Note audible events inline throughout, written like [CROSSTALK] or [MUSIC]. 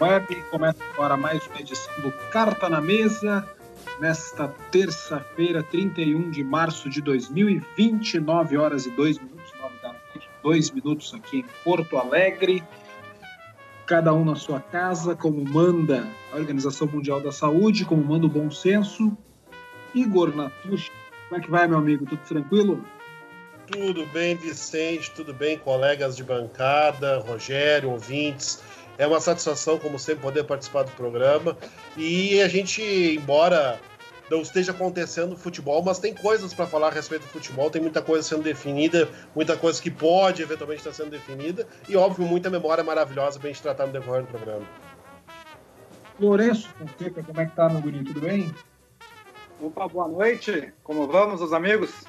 Web começa agora mais uma edição do Carta na Mesa, nesta terça-feira, 31 de março de 2020, 9 horas e 2 minutos, 9 da noite, 2 minutos aqui em Porto Alegre. Cada um na sua casa, como manda a Organização Mundial da Saúde, como manda o bom senso. Igor Natucci, como é que vai, meu amigo? Tudo tranquilo? Tudo bem, Vicente, tudo bem, colegas de bancada, Rogério, ouvintes. É uma satisfação, como sempre, poder participar do programa. E a gente, embora não esteja acontecendo futebol, mas tem coisas para falar a respeito do futebol, tem muita coisa sendo definida, muita coisa que pode eventualmente estar sendo definida, e óbvio, muita memória maravilhosa para a gente tratar no decorrer do programa. Lourenço Fonseca, como é que tá, meu bonito? Tudo bem? Opa, boa noite. Como vamos, os amigos?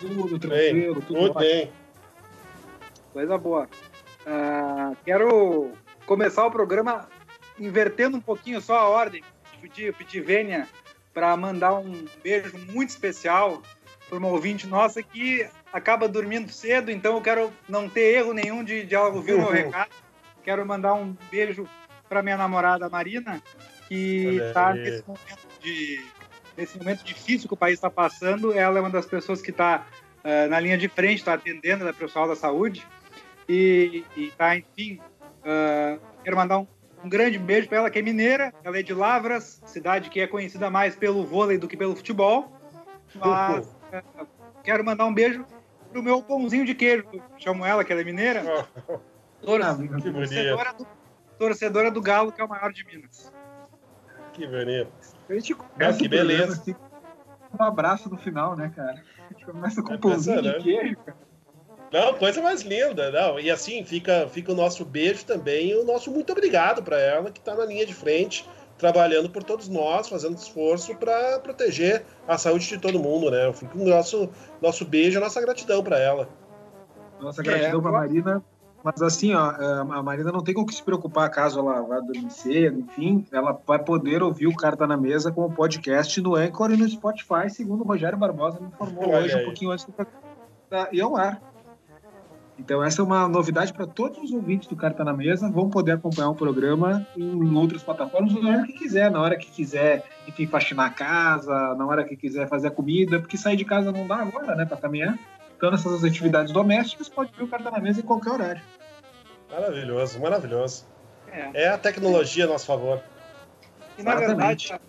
Tudo tranquilo, bem, tudo ótimo. bem. Coisa boa. Ah, quero começar o programa invertendo um pouquinho só a ordem. Pedir, pedir Vênia para mandar um beijo muito especial para uma ouvinte nossa que acaba dormindo cedo, então eu quero não ter erro nenhum de, de ela ouvir o meu [LAUGHS] recado. Quero mandar um beijo para minha namorada Marina, que está nesse momento de nesse momento difícil que o país está passando. Ela é uma das pessoas que está na linha de frente, está atendendo da pessoal da saúde e, e tá, enfim, ah, quero mandar um, um grande beijo para ela, que é mineira, ela é de Lavras, cidade que é conhecida mais pelo vôlei do que pelo futebol, mas [LAUGHS] ah, quero mandar um beijo pro meu pãozinho de queijo, chamo ela, que ela é mineira, tor- Ah, que bonito, torcedora, do, torcedora do Galo, que é o maior de Minas. que bonito. A gente Ah, que beleza. assim, um abraço no final, né, cara? A gente começa com um pãozinho de queijo, cara. Não, coisa mais linda, não. E assim, fica, fica o nosso beijo também e o nosso muito obrigado para ela, que está na linha de frente, trabalhando por todos nós, fazendo esforço para proteger a saúde de todo mundo, né? Fica o nosso, nosso beijo, a nossa gratidão para ela. Nossa É, gratidão pra eu- Marina. Mas assim, ó, a Marina não tem com o que se preocupar caso ela vá dormir cedo, enfim, ela vai poder ouvir o Carta na Mesa como podcast no Anchor e no Spotify, segundo o Rogério Barbosa me informou Olha hoje, um aí. pouquinho antes do da, e ao ar. Então essa é uma novidade para todos os ouvintes do Carta na Mesa, vão poder acompanhar o programa em outras plataformas na hora que quiser, na hora que quiser, enfim, faxinar a casa, na hora que quiser fazer a comida, porque sair de casa não dá agora, né, para caminhar. Então, nessas atividades domésticas, pode ver o Carta na Mesa em qualquer horário. Maravilhoso, maravilhoso. É. É a tecnologia a nosso favor. E na Exatamente. verdade,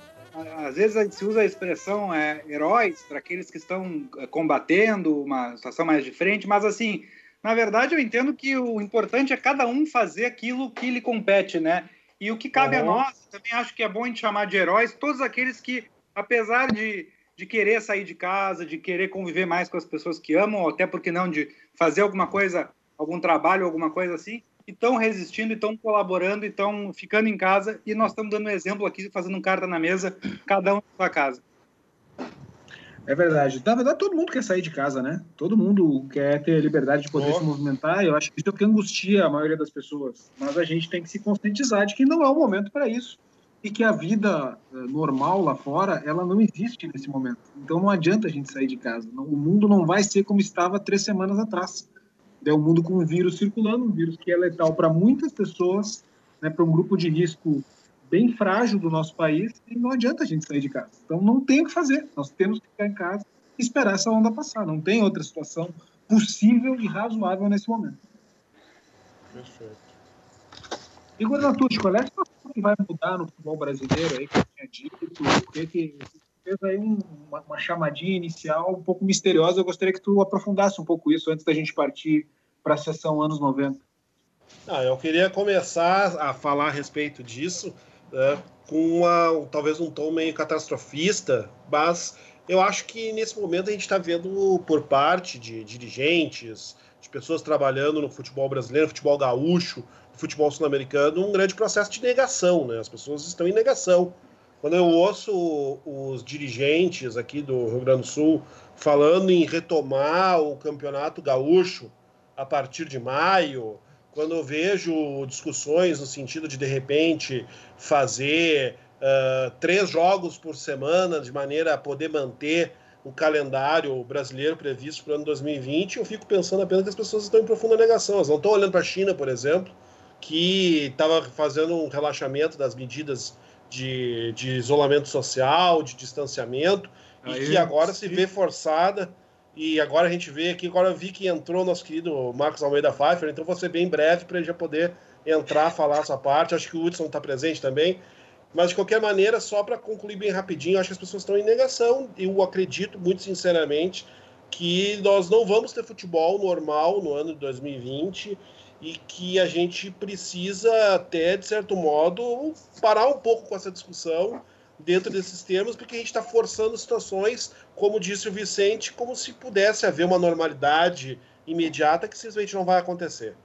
às vezes a gente usa a expressão é, heróis para aqueles que estão é, combatendo uma situação mais de frente, mas assim, na verdade eu entendo que o importante é cada um fazer aquilo que lhe compete, né? E o que cabe a Uhum. nós, também acho que é bom a gente chamar de heróis todos aqueles que, apesar de, de querer sair de casa, de querer conviver mais com as pessoas que amam, ou até porque não, de fazer alguma coisa, algum trabalho, alguma coisa assim, e estão resistindo, e estão colaborando, e estão ficando em casa, e nós estamos dando um exemplo aqui, fazendo um carta na mesa, cada um na sua casa. É verdade. Na verdade, todo mundo quer sair de casa, né? Todo mundo quer ter a liberdade de poder Oh. se movimentar. Eu acho que isso é o que angustia a maioria das pessoas. Mas a gente tem que se conscientizar de que não é o momento para isso. E que a vida eh, normal lá fora, ela não existe nesse momento. Então não adianta a gente sair de casa. O mundo não vai ser como estava três semanas atrás. É um mundo com um vírus circulando, um vírus que é letal para muitas pessoas, né, para um grupo de risco bem frágil do nosso país e não adianta a gente sair de casa. Então não tem o que fazer. Nós temos que ficar em casa e esperar essa onda passar. Não tem outra situação possível e razoável nesse momento. Perfeito. Igor Natucci, qual é a situação que vai mudar no futebol brasileiro aí que eu tinha dito? O que fez aí um- uma, uma chamadinha inicial um pouco misteriosa. Eu gostaria que tu aprofundasse um pouco isso antes da gente partir para a sessão anos 90. Ah, eu queria começar a falar a respeito disso né, com uma, talvez um tom meio catastrofista, mas eu acho que nesse momento a gente está vendo por parte de dirigentes, de pessoas trabalhando no futebol brasileiro, futebol gaúcho, futebol sul-americano um grande processo de negação, né? As pessoas estão em negação. Quando eu ouço os dirigentes aqui do Rio Grande do Sul falando em retomar o campeonato gaúcho a partir de maio, quando eu vejo discussões no sentido de de repente fazer uh, três jogos por semana de maneira a poder manter o calendário brasileiro previsto para o ano 2020, eu fico pensando apenas que as pessoas estão em profunda negação. Elas não estão olhando para a China, por exemplo, que estava fazendo um relaxamento das medidas de, de isolamento social, de distanciamento, Aí, e que agora se vê forçada. E agora a gente vê aqui, agora eu vi que entrou nosso querido Marcos Almeida Pfeiffer, então vou ser bem breve para ele já poder entrar, falar sua parte. Acho que o Hudson está presente também. Mas, de qualquer maneira, só para concluir bem rapidinho, acho que as pessoas estão em negação. Eu acredito, muito sinceramente, que nós não vamos ter futebol normal no ano de 2020 e que a gente precisa até, de certo modo, parar um pouco com essa discussão dentro desses termos, porque a gente está forçando situações, como disse o Vicente, como se pudesse haver uma normalidade imediata que simplesmente não vai acontecer.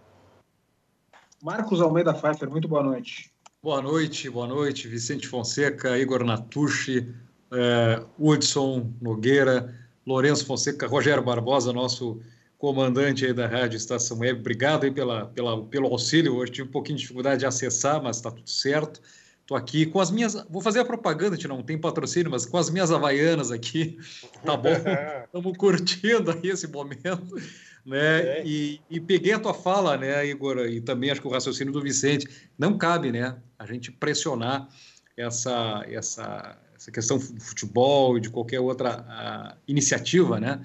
Marcos Almeida Pfeiffer, muito boa noite. Boa noite, boa noite, Vicente Fonseca, Igor Natucci, eh, Hudson Nogueira, Lourenço Fonseca, Rogério Barbosa, nosso comandante aí da Rádio Estação Web. Obrigado aí pela, pela, pelo auxílio. Hoje tive um pouquinho de dificuldade de acessar, mas está tudo certo. Estou aqui com as minhas. Vou fazer a propaganda, a não tem patrocínio, mas com as minhas havaianas aqui. [LAUGHS] Tá bom? [LAUGHS] Estamos curtindo aí esse momento né? É. E, e, peguei a tua fala, né, Igor, e também acho que o raciocínio do Vicente, não cabe, né, a gente pressionar essa, essa, essa questão do futebol e de qualquer outra iniciativa, né,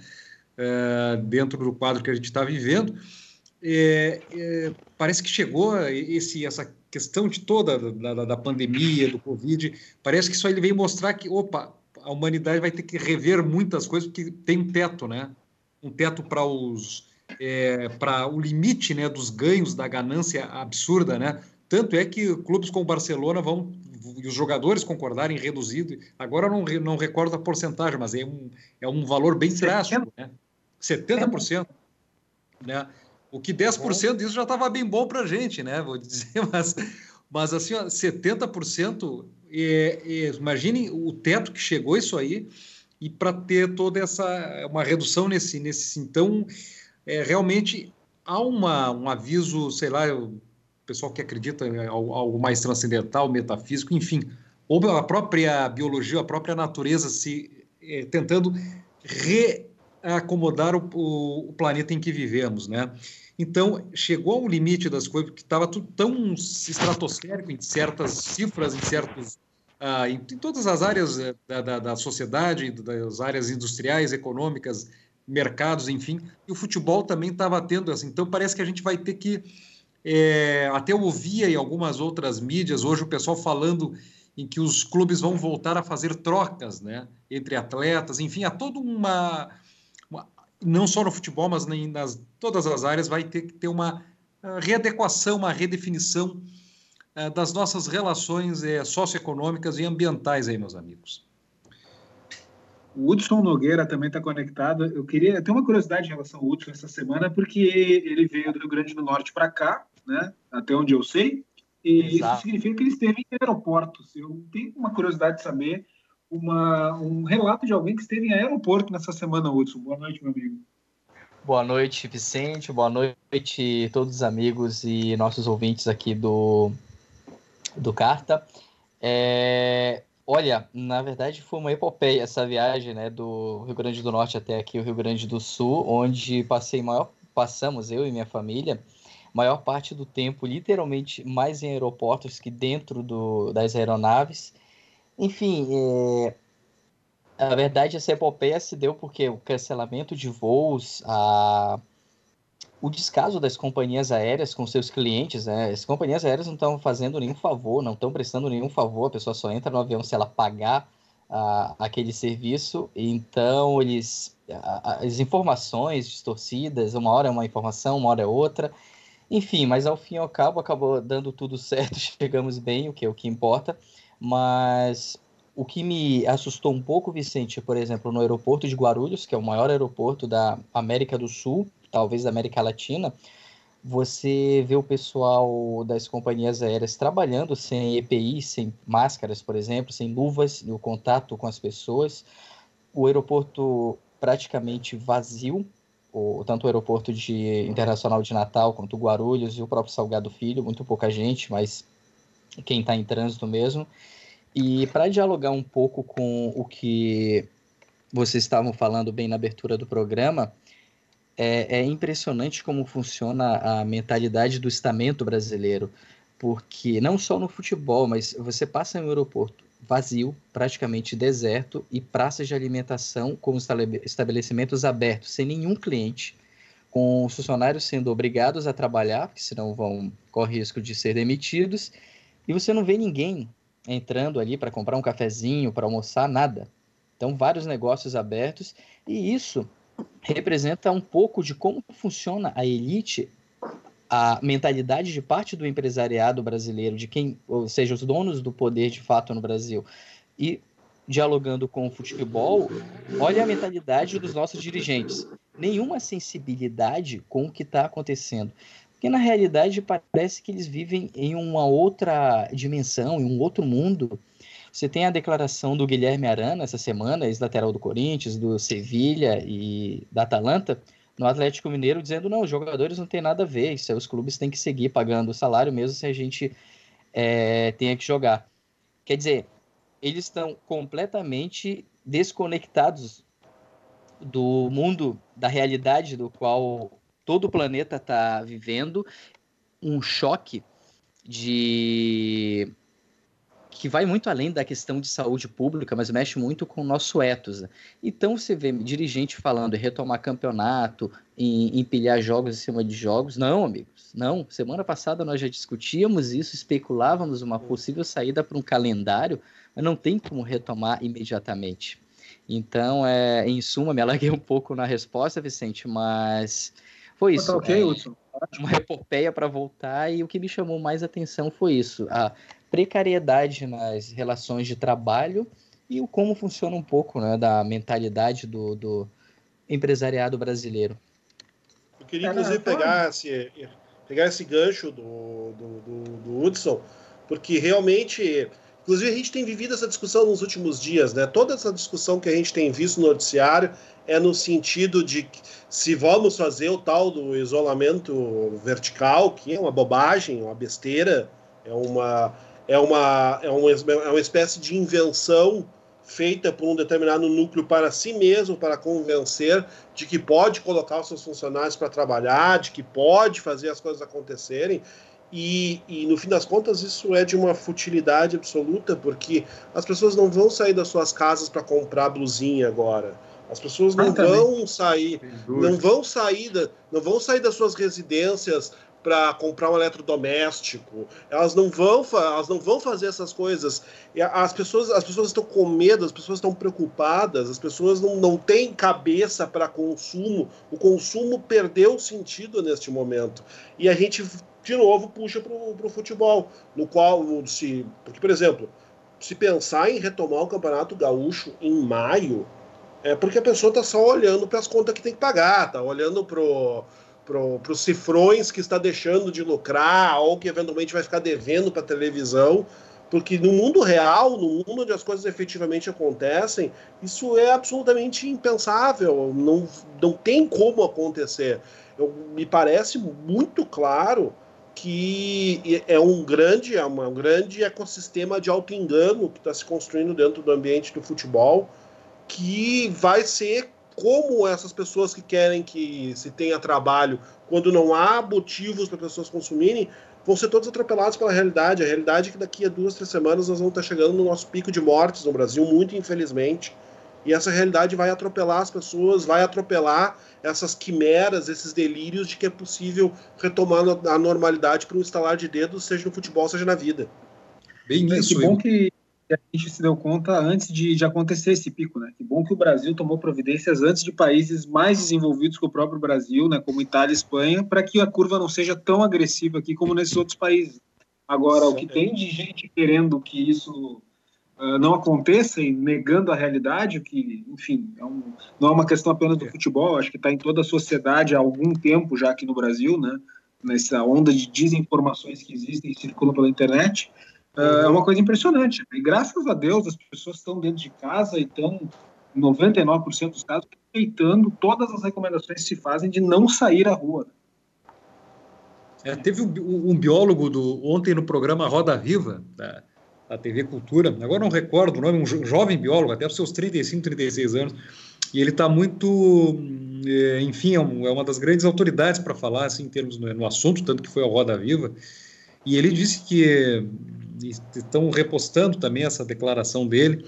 é, dentro do quadro que a gente está vivendo. É, é, parece que chegou esse, essa questão de toda da, da, pandemia, do Covid, parece que isso aí veio mostrar que, opa, a humanidade vai ter que rever muitas coisas porque tem um teto, né? Um teto para os é, para o limite né, dos ganhos da ganância absurda, né? Tanto é que clubes como o Barcelona vão e os jogadores concordarem reduzido. Agora eu não, não recordo a porcentagem, mas é um, é um valor bem drástico, né? 70%. Né? O que 10% disso já estava bem bom para a gente, né? Vou [LAUGHS] dizer, mas, mas assim, ó, 70%, é, é, imaginem o teto que chegou isso aí, e para ter toda essa uma redução nesse, nesse então é, realmente há uma, um aviso, sei lá, o pessoal que acredita em algo mais transcendental, metafísico, enfim, ou a própria biologia, a própria natureza se é, tentando reacomodar o, o, o, planeta em que vivemos, né? Então, chegou a um limite das coisas que estava tudo tão estratosférico em certas cifras, em certos ah, em, em, todas as áreas eh, da, da, da sociedade, das áreas industriais, econômicas, mercados, enfim. E o futebol também estava tendo assim. Então parece que a gente vai ter que é, até eu ouvia em algumas outras mídias hoje o pessoal falando em que os clubes vão voltar a fazer trocas, né, entre atletas, enfim, há toda uma, uma não só no futebol, mas em nas todas as áreas vai ter que ter uma ah, readequação, uma redefinição uh, das nossas relações uh, socioeconômicas e ambientais aí, meus amigos. O Hudson Nogueira também está conectado. Eu queria ter uma curiosidade em relação ao Hudson essa semana, porque ele veio do Rio Grande do Norte para cá, né? Até onde eu sei. E Exato. isso significa que ele esteve em aeroportos. Eu tenho uma curiosidade de saber uma, um relato de alguém que esteve em aeroporto nessa semana, Hudson. Boa noite, meu amigo. Boa noite, Vicente. Boa noite, todos os amigos e nossos ouvintes aqui do, do Carta. É, Olha, na verdade foi uma epopeia essa viagem, né, do Rio Grande do Norte até aqui o Rio Grande do Sul, onde passei maior, passamos eu e minha família, maior parte do tempo literalmente mais em aeroportos que dentro do, das aeronaves. Enfim, é, a verdade essa epopeia se deu porque o cancelamento de voos, a o descaso das companhias aéreas com seus clientes, né? As companhias aéreas não estão fazendo nenhum favor, não estão prestando nenhum favor, a pessoa só entra no avião se ela pagar uh, aquele serviço, então eles as informações distorcidas, uma hora é uma informação, uma hora é outra, enfim, mas ao fim e ao cabo acabou dando tudo [LAUGHS] certo, chegamos bem, o que é o que importa, mas o que me assustou um pouco, Vicente, por exemplo, no aeroporto de Guarulhos, que é o maior aeroporto da América do Sul, talvez da América Latina, você vê o pessoal das companhias aéreas trabalhando sem EPI, sem máscaras, por exemplo, sem luvas no contato com as pessoas. O aeroporto praticamente vazio, o, tanto o aeroporto de, internacional de Natal quanto o Guarulhos e o próprio Salgado Filho, muito pouca gente, mas quem está em trânsito mesmo. E para dialogar um pouco com o que vocês estavam falando bem na abertura do programa, é, é, impressionante como funciona a mentalidade do estamento brasileiro, porque não só no futebol, mas você passa em um aeroporto vazio, praticamente deserto, e praças de alimentação com estabelecimentos abertos, sem nenhum cliente, com os funcionários sendo obrigados a trabalhar, porque senão vão correr risco de ser demitidos, e você não vê ninguém entrando ali para comprar um cafezinho, para almoçar, nada. Então, vários negócios abertos, e isso representa um pouco de como funciona a elite, a mentalidade de parte do empresariado brasileiro, de quem, ou seja, os donos do poder de fato no Brasil. E dialogando com o futebol, olha a mentalidade dos nossos dirigentes. Nenhuma sensibilidade com o que está acontecendo. Porque na realidade parece que eles vivem em uma outra dimensão, em um outro mundo, você tem a declaração do Guilherme Arana essa semana, ex-lateral do Corinthians, do Sevilha e da Atalanta, no Atlético Mineiro, dizendo: não, os jogadores não têm nada a ver, isso aí, os clubes têm que seguir pagando o salário mesmo se a gente é, tenha que jogar. Quer dizer, eles estão completamente desconectados do mundo, da realidade do qual todo o planeta está vivendo, um choque de que vai muito além da questão de saúde pública, mas mexe muito com o nosso ethos. Então você vê dirigente falando em retomar campeonato, em empilhar jogos em cima de jogos. Não, amigos, não. Semana passada nós já discutíamos isso, especulávamos uma possível saída para um calendário, mas não tem como retomar imediatamente. Então, é, em suma, me alarguei um pouco na resposta, Vicente, mas foi isso. Tá ok, é, Hudson. Uma epopeia para voltar e o que me chamou mais atenção foi isso. A, precariedade nas relações de trabalho e o como funciona um pouco né, da mentalidade do, do empresariado brasileiro. Eu queria, inclusive, pegar esse, pegar esse gancho do, do, do, do Hudson, porque realmente, inclusive, a gente tem vivido essa discussão nos últimos dias, né? Toda essa discussão que a gente tem visto no noticiário é no sentido de se vamos fazer o tal do isolamento vertical, que é uma bobagem, uma besteira, é uma é uma, é uma, é uma espécie de invenção feita por um determinado núcleo para si mesmo, para convencer de que pode colocar os seus funcionários para trabalhar, de que pode fazer as coisas acontecerem. E, e, no fim das contas isso é de uma futilidade absoluta, porque as pessoas não vão sair das suas casas para comprar blusinha agora. As pessoas não ah, vão sair, não vão sair, da, não vão sair das suas residências para comprar um eletrodoméstico. Elas não vão, elas não vão fazer essas coisas. As pessoas, as pessoas estão com medo, as pessoas estão preocupadas, as pessoas não, não têm cabeça para consumo. O consumo perdeu sentido neste momento. E a gente de novo puxa para o futebol, no qual se, porque por exemplo, se pensar em retomar o campeonato gaúcho em maio, é porque a pessoa está só olhando para as contas que tem que pagar, tá olhando pro para os cifrões que está deixando de lucrar ou que eventualmente vai ficar devendo para a televisão, porque no mundo real, no mundo onde as coisas efetivamente acontecem, isso é absolutamente impensável, não, não tem como acontecer. Eu, me parece muito claro que é um grande, é um grande ecossistema de auto-engano que está se construindo dentro do ambiente do futebol, que vai ser como essas pessoas que querem que se tenha trabalho, quando não há motivos para pessoas consumirem, vão ser todos atropelados pela realidade. A realidade é que daqui a duas, três semanas nós vamos estar chegando no nosso pico de mortes no Brasil, muito infelizmente. E essa realidade vai atropelar as pessoas, vai atropelar essas quimeras, esses delírios de que é possível retomar a normalidade para um estalar de dedos, seja no futebol, seja na vida. Bem isso. Que bom que a gente se deu conta antes de, de acontecer esse pico, né? Que bom que o Brasil tomou providências antes de países mais desenvolvidos que o próprio Brasil, né? Como Itália e Espanha, para que a curva não seja tão agressiva aqui como nesses outros países. Agora, o que tem de gente querendo que isso uh, não aconteça e negando a realidade, que, enfim, é um, não é uma questão apenas do futebol, acho que está em toda a sociedade há algum tempo já aqui no Brasil, né? nessa onda de desinformações que existem e circulam pela internet, uh, é uma coisa impressionante. E graças a Deus as pessoas estão dentro de casa e estão, 99% dos casos, respeitando todas as recomendações que se fazem de não sair à rua. É, teve um, um, biólogo do, ontem no programa Roda Viva, da, da TV Cultura, agora não recordo o nome, um jovem biólogo, até os seus 35, 36 anos, e ele está muito, é, enfim, é, é, uma das grandes autoridades para falar assim, em termos no, assunto, tanto que foi a Roda Viva, e ele disse que estão repostando também essa declaração dele,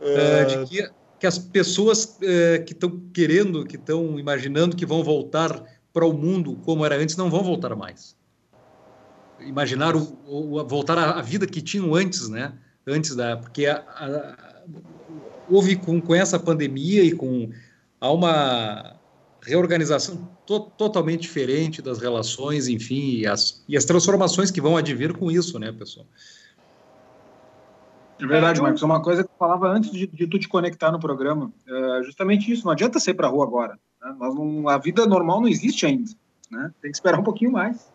é... de que, que as pessoas que estão querendo, que estão imaginando que vão voltar para o mundo como era antes, não vão voltar mais. Imaginar o, o voltar à vida que tinham antes, né? Antes da, porque a, a, houve com, com essa pandemia e com há uma reorganização to, totalmente diferente das relações, enfim, e as, e as transformações que vão advir com isso, né, pessoal? É verdade, Marcos. Uma coisa que eu falava antes de, de tu te conectar no programa, é justamente isso. Não adianta sair para a rua agora. Né? Nós não, a vida normal não existe ainda. Né? Tem que esperar um pouquinho mais.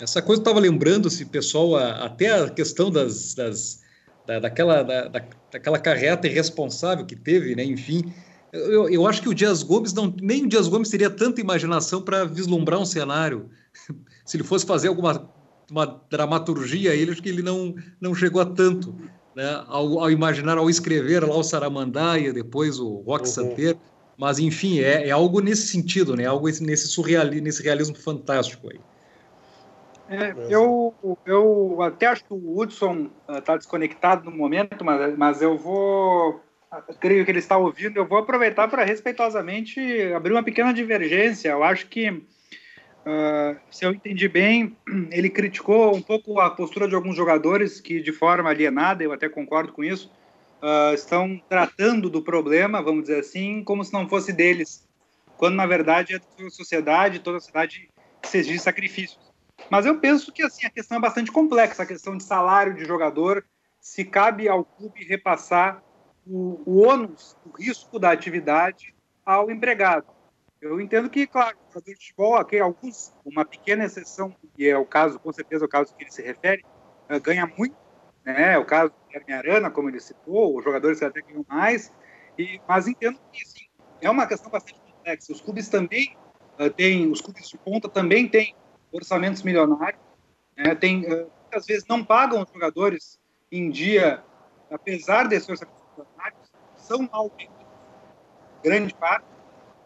Essa coisa eu estava lembrando, se pessoal, a, até a questão das, das da, daquela, da, daquela carreta irresponsável que teve, né? Enfim, eu, eu acho que o Dias Gomes não, nem o Dias Gomes teria tanta imaginação para vislumbrar um cenário. [LAUGHS] se ele fosse fazer alguma uma dramaturgia, ele acho que ele não não chegou a tanto né, ao, ao, imaginar, ao escrever lá o Saramandaia, depois o Rock uhum. Santeiro, mas enfim, é, é, algo nesse sentido, né, algo nesse surrealismo, nesse realismo fantástico aí. É, eu, eu até acho que o Hudson está uh, desconectado no momento, mas, mas eu vou, creio que ele está ouvindo, eu vou aproveitar para respeitosamente abrir uma pequena divergência. Eu acho que Uh, se eu entendi bem, [CLEARS THROAT] ele criticou um pouco a postura de alguns jogadores que, de forma alienada, eu até concordo com isso, uh, estão tratando do problema, vamos dizer assim, como se não fosse deles, quando na verdade é toda a sociedade, toda a sociedade que se exige sacrifícios. Mas eu penso que assim a questão é bastante complexa, a questão de salário de jogador, se cabe ao clube repassar o, o ônus, o risco da atividade ao empregado. Eu entendo que, claro, o jogador de futebol, aqui, alguns, uma pequena exceção, e é o caso, com certeza, o caso que ele se refere, uh, ganha muito, né? É o caso do Guilherme Arana, como ele citou, os jogadores até ganham mais, e, mas entendo que, sim, é uma questão bastante complexa. Os clubes também uh, têm, os clubes de ponta também têm orçamentos milionários, né? tem, uh, muitas vezes não pagam os jogadores em dia, apesar desses orçamentos milionários, são mal grande parte,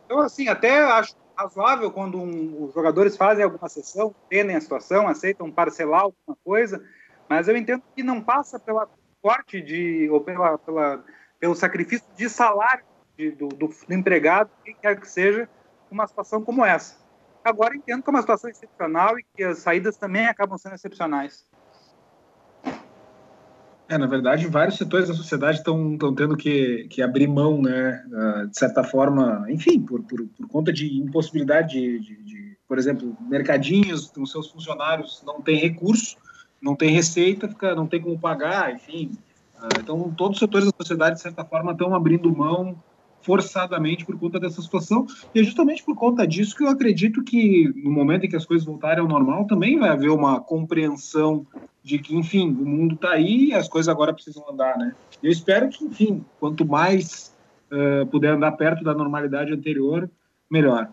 então, assim, até acho razoável quando um, os jogadores fazem alguma sessão, entendem a situação, aceitam parcelar alguma coisa, mas eu entendo que não passa pela corte de, ou pela, pela pelo sacrifício de salário de, do, do, empregado, quem quer que seja, uma situação como essa. Agora entendo que é uma situação excepcional e que as saídas também acabam sendo excepcionais. É, na verdade, vários setores da sociedade estão tendo que, que abrir mão, né, uh, de certa forma, enfim, por, por, por conta de impossibilidade de, de, de, por exemplo, mercadinhos, os seus funcionários não têm recurso, não têm receita, fica, não tem como pagar, enfim. Uh, então, todos os setores da sociedade, de certa forma, estão abrindo mão forçadamente por conta dessa situação, e é justamente por conta disso que eu acredito que no momento em que as coisas voltarem ao normal, também vai haver uma compreensão de que, enfim, o mundo está aí e as coisas agora precisam andar, né? Eu espero que, enfim, quanto mais uh, puder andar perto da normalidade anterior, melhor.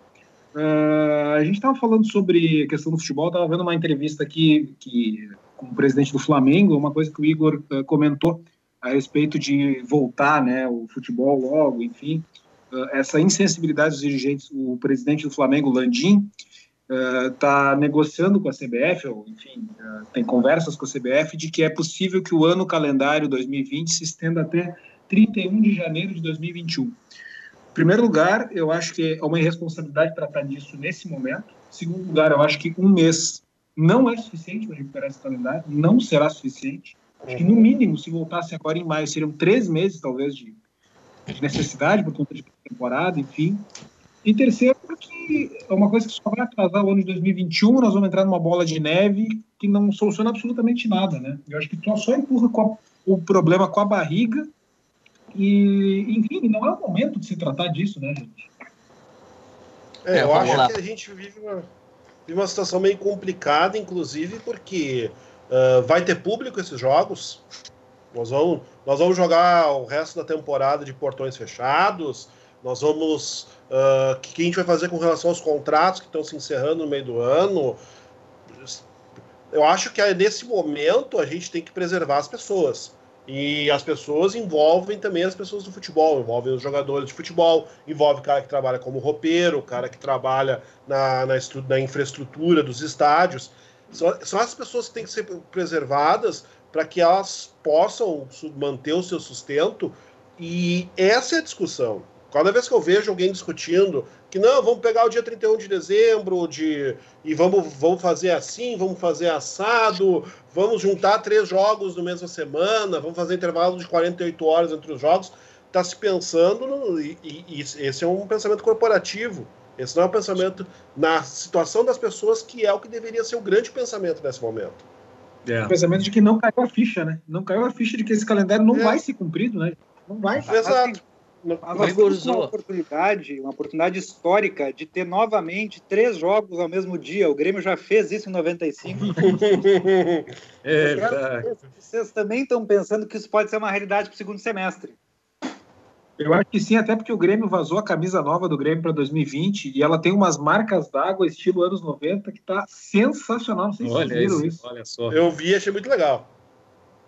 Uh, a gente estava falando sobre a questão do futebol, estava vendo uma entrevista aqui que, com o presidente do Flamengo, uma coisa que o Igor uh, comentou a respeito de voltar né, o futebol logo, enfim, essa insensibilidade dos dirigentes, o presidente do Flamengo, Landim, está uh, negociando com a CBF, ou enfim, uh, tem conversas com a CBF de que é possível que o ano calendário 2020 se estenda até 31 de janeiro de 2021. Em primeiro lugar, eu acho que é uma irresponsabilidade tratar disso nesse momento. Em segundo lugar, eu acho que um mês não é suficiente para recuperar esse calendário, não será suficiente. Acho que, no mínimo, se voltasse agora em maio, seriam três meses, talvez, de, de necessidade por conta de temporada, enfim. E terceiro, porque é uma coisa que só vai atrasar o ano de 2021, nós vamos entrar numa bola de neve que não soluciona absolutamente nada, né? Eu acho que só, só empurra a, o problema com a barriga e, enfim, não é o momento de se tratar disso, né, gente? É, eu acho lá. que a gente vive uma... vive uma situação meio complicada, inclusive porque uh, vai ter público esses jogos. Nós vamos, nós vamos jogar o resto da temporada de portões fechados. Nós vamos. Uh, o que a gente vai fazer com relação aos contratos que estão se encerrando no meio do ano? Eu acho que nesse momento a gente tem que preservar as pessoas. E as pessoas envolvem também as pessoas do futebol, envolvem os jogadores de futebol, envolve o cara que trabalha como roupeiro, o cara que trabalha na, na, na infraestrutura dos estádios. São, são as pessoas que têm que ser preservadas para que elas possam manter o seu sustento. E essa é a discussão. Cada vez que eu vejo alguém discutindo que não, vamos pegar o dia 31 de dezembro de, e vamos, vamos fazer assim, vamos fazer assado, vamos juntar três jogos no mesma semana, vamos fazer intervalo de 48 horas entre os jogos, está se pensando, no, e, e, esse é um pensamento corporativo, esse não é um pensamento na situação das pessoas, que é o que deveria ser o grande pensamento nesse momento. É. O pensamento de que não caiu a ficha, né? Não caiu a ficha de que esse calendário não é. vai ser cumprido, né? Não vai. Exato. Assim, nós temos uma oportunidade, uma oportunidade histórica de ter novamente três jogos ao mesmo dia. O Grêmio já fez isso em 95. [LAUGHS] é verdade. Vocês também estão pensando que isso pode ser uma realidade para o segundo semestre. Eu acho que sim, até porque o Grêmio vazou a camisa nova do Grêmio para 2020 e ela tem umas marcas d'água estilo anos 90 que está sensacional. Não sei se olha vocês viram isso. Olha só. Eu vi, achei muito legal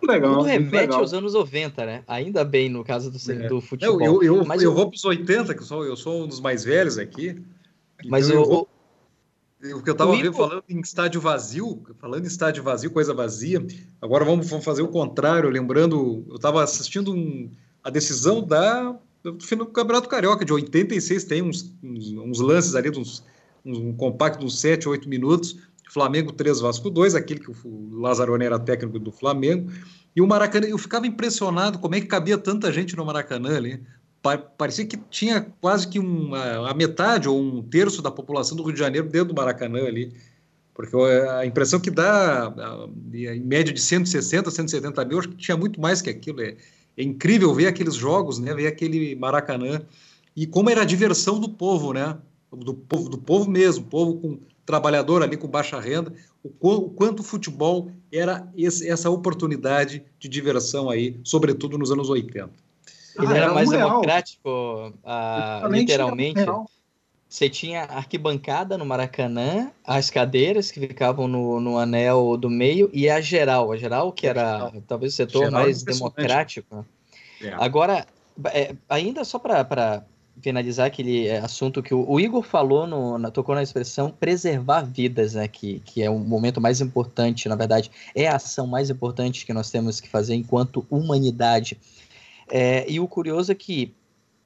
legal. Tudo remete legal. aos anos 90, né? Ainda bem no caso do, é. do futebol. Eu, eu, Mas eu, eu vou para os 80, que eu sou, eu sou um dos mais velhos aqui. Mas então eu, vou... o que eu estava falando em estádio vazio, falando em estádio vazio, coisa vazia, agora vamos, vamos fazer o contrário, lembrando, eu estava assistindo um, a decisão da, do final do Campeonato Carioca, de 86, tem uns, uns, uns lances ali, uns, um compacto de uns 7, 8 minutos, Flamengo 3, Vasco 2, aquele que o Lazzaroni era técnico do Flamengo. E o Maracanã, eu ficava impressionado como é que cabia tanta gente no Maracanã ali. Parecia que tinha quase que uma, a metade ou um terço da população do Rio de Janeiro dentro do Maracanã ali. Porque a impressão que dá, em média de 160, 170 mil, acho que tinha muito mais que aquilo. É, é incrível ver aqueles jogos, né? ver aquele Maracanã. E como era a diversão do povo, né? Do povo, do povo mesmo, povo com trabalhador ali com baixa renda, o, o quanto o futebol era esse, essa oportunidade de diversão aí, sobretudo nos anos 80. Ele ah, era, era, mais um democrático, ah, literalmente. Você tinha arquibancada no Maracanã, as cadeiras que ficavam no, no anel do meio e a geral. A geral, que era talvez o setor geral mais democrático. É. Agora, é, ainda só para finalizar aquele é, assunto que o, o Igor falou, no, na, tocou na expressão preservar vidas, né, que, que é o momento mais importante, na verdade, é a ação mais importante que nós temos que fazer enquanto humanidade. É, e o curioso é que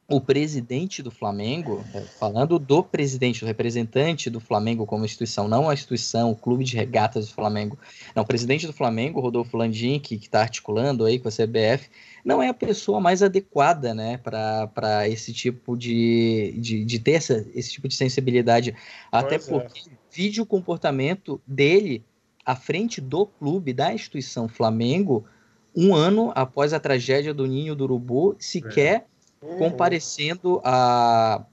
o presidente do Flamengo, é, falando do presidente, do representante do Flamengo como instituição, não a instituição, o clube de regatas do Flamengo, não, o presidente do Flamengo, Rodolfo Landim, que está articulando aí com a CBF, não é a pessoa mais adequada, né, para esse tipo de, de, de ter essa, esse tipo de sensibilidade, até pois é. porque é. vide o comportamento dele à frente do clube, da instituição Flamengo, um ano após a tragédia do Ninho do Urubu, sequer... É uhum. comparecendo a,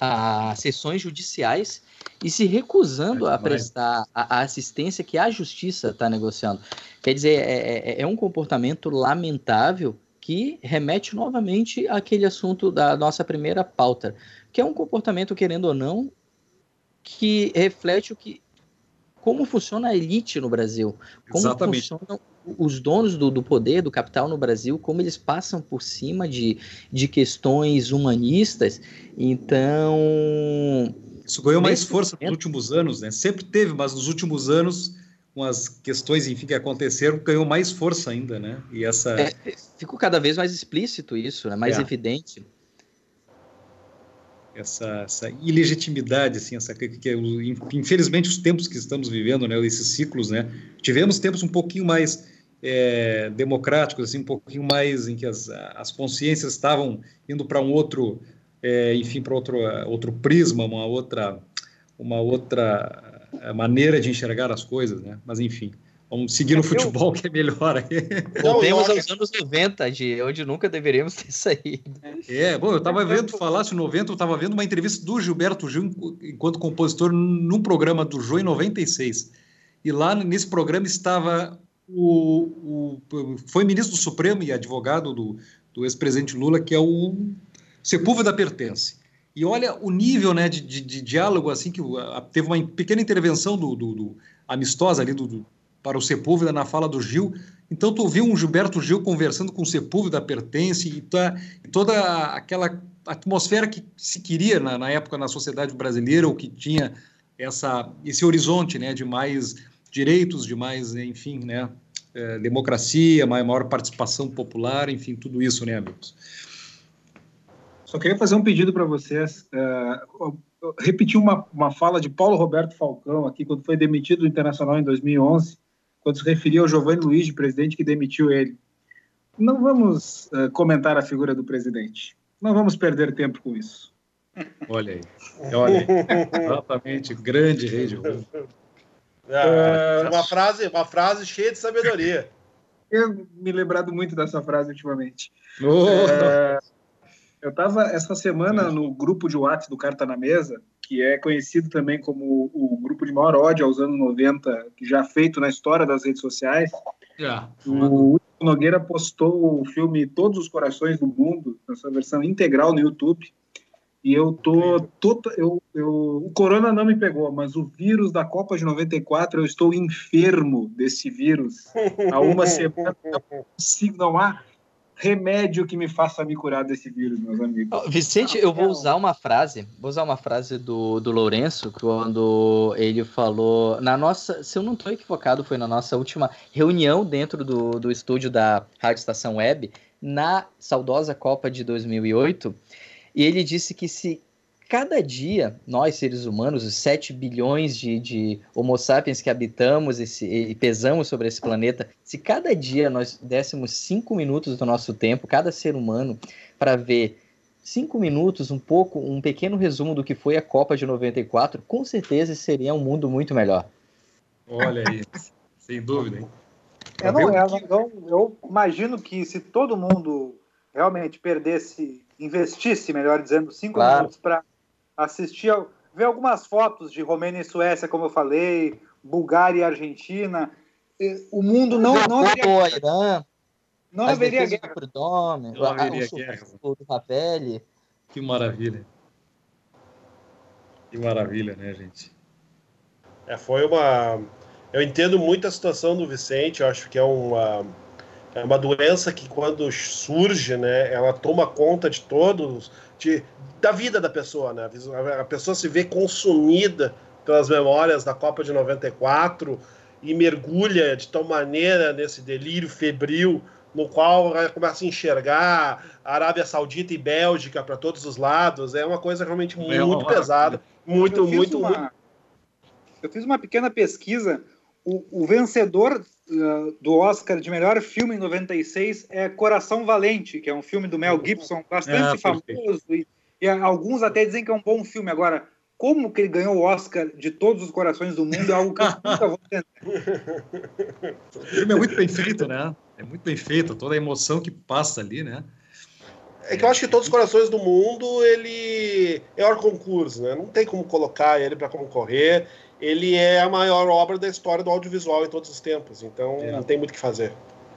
a sessões judiciais e se recusando é a prestar a, a, assistência que a justiça está negociando. Quer dizer, é, é, é, um comportamento lamentável que remete novamente àquele assunto da nossa primeira pauta, que é um comportamento, querendo ou não, que reflete o que como funciona a elite no Brasil, como Exatamente. funcionam os donos do, do, poder, do capital no Brasil, como eles passam por cima de, de questões humanistas. Então. Isso ganhou mais força momento, nos últimos anos, né? Sempre teve, mas nos últimos anos, com as questões, enfim, que aconteceram, ganhou mais força ainda, né? E essa. É, ficou cada vez mais explícito isso, né? mais é. evidente. Essa, essa, ilegitimidade, assim, essa que, que, infelizmente os tempos que estamos vivendo, né, esses ciclos, né, tivemos tempos um pouquinho mais é, democráticos, assim, um pouquinho mais em que as, as consciências estavam indo para um outro, é, enfim, para outro, outro prisma, uma outra, uma outra é, maneira de enxergar as coisas, né? Mas enfim, Vamos seguir no futebol, [LAUGHS] que é melhor aí. Voltemos aos anos 90, de onde nunca deveríamos ter [LAUGHS] saído. É, bom, eu estava vendo, falasse 90, eu estava vendo uma entrevista do Gilberto Gil enquanto compositor num programa do Jô em 96. E lá nesse programa estava o, o foi ministro do Supremo e advogado do, do ex-presidente Lula, que é o Sepúlveda Pertence. E olha o nível né, de, de, de diálogo, assim, que teve uma pequena intervenção do, do, do amistosa ali do, para o Sepúlveda na fala do Gil. Então, tu viu um Gilberto Gil conversando com o Sepúlveda Pertence e, tá, e toda aquela atmosfera que se queria na, na, época na sociedade brasileira, ou que tinha essa, esse horizonte né, de mais direitos, de mais, enfim, né, é, democracia, maior participação popular, enfim, tudo isso, né, amigos? Só queria fazer um pedido para vocês. Uh, repetir uma, uma fala de Paulo Roberto Falcão aqui, quando foi demitido do Internacional em 2011, quando se referia ao Giovanni Luiz, presidente que demitiu ele. Não vamos uh, comentar a figura do presidente. Não vamos perder tempo com isso. Olha aí. Olha aí. [LAUGHS] Exatamente. Grande rei de ah, uma, frase, uma frase cheia de sabedoria. Eu me lembrado muito dessa frase ultimamente. Oh. É, eu estava essa semana no grupo de WhatsApp do Carta na Mesa, que é conhecido também como o grupo de maior ódio aos anos 90, que já feito na história das redes sociais. Yeah. O Nogueira postou o filme Todos os Corações do Mundo, na sua versão integral no YouTube. E eu tô. tô eu, eu, o corona não me pegou, mas o vírus da Copa de 94, eu estou enfermo desse vírus. Há uma semana não consigo, não há remédio que me faça me curar desse vírus, meus amigos. Vicente, eu vou usar uma frase, vou usar uma frase do, do Lourenço, quando ele falou, na nossa, se eu não estou equivocado, foi na nossa última reunião dentro do, do estúdio da Rádio Estação Web, na saudosa Copa de 2008, e ele disse que se cada dia, nós seres humanos, os 7 bilhões de, de Homo sapiens que habitamos esse, e pesamos sobre esse planeta, se cada dia nós dessemos 5 minutos do nosso tempo, cada ser humano, para ver 5 minutos, um pouco, um pequeno resumo do que foi a Copa de 94, com certeza seria um mundo muito melhor. Olha aí, sem dúvida, hein? É, não, é, então, eu imagino que se todo mundo realmente perdesse, investisse, melhor dizendo, cinco claro. minutos para assistir, ver algumas fotos de Romênia e Suécia, como eu falei, Bulgária e Argentina. O mundo não, não haveria guerra. Não haveria guerra. Do Dome, não haveria guerra. Do Ravelli. Que maravilha. Que maravilha, né, gente? É, foi uma. Eu entendo muito a situação do Vicente, eu acho que é uma, é uma doença que, quando surge, né, ela toma conta de todos, de, da vida da pessoa, né? A pessoa se vê consumida pelas memórias da Copa de 94 e mergulha de tal maneira nesse delírio febril no qual ela começa a enxergar a Arábia Saudita e Bélgica para todos os lados. É uma coisa realmente muito, muito pesada. Muito, muito, uma, muito. Eu fiz uma pequena pesquisa. O, o vencedor uh, do Oscar de melhor filme em 96 é Coração Valente, que é um filme do Mel Gibson, bastante é, famoso e e alguns até dizem que é um bom filme. Agora, como que ele ganhou o Oscar de todos os corações do mundo é algo que eu [LAUGHS] nunca vou entender. O filme é muito bem feito, né? É muito bem feito, toda a emoção que passa ali, né? É que eu acho que todos os corações do mundo ele é o concurso, né? Não tem como colocar ele para concorrer. Ele é a maior obra da história do audiovisual em todos os tempos, então é. não tem muito o que fazer.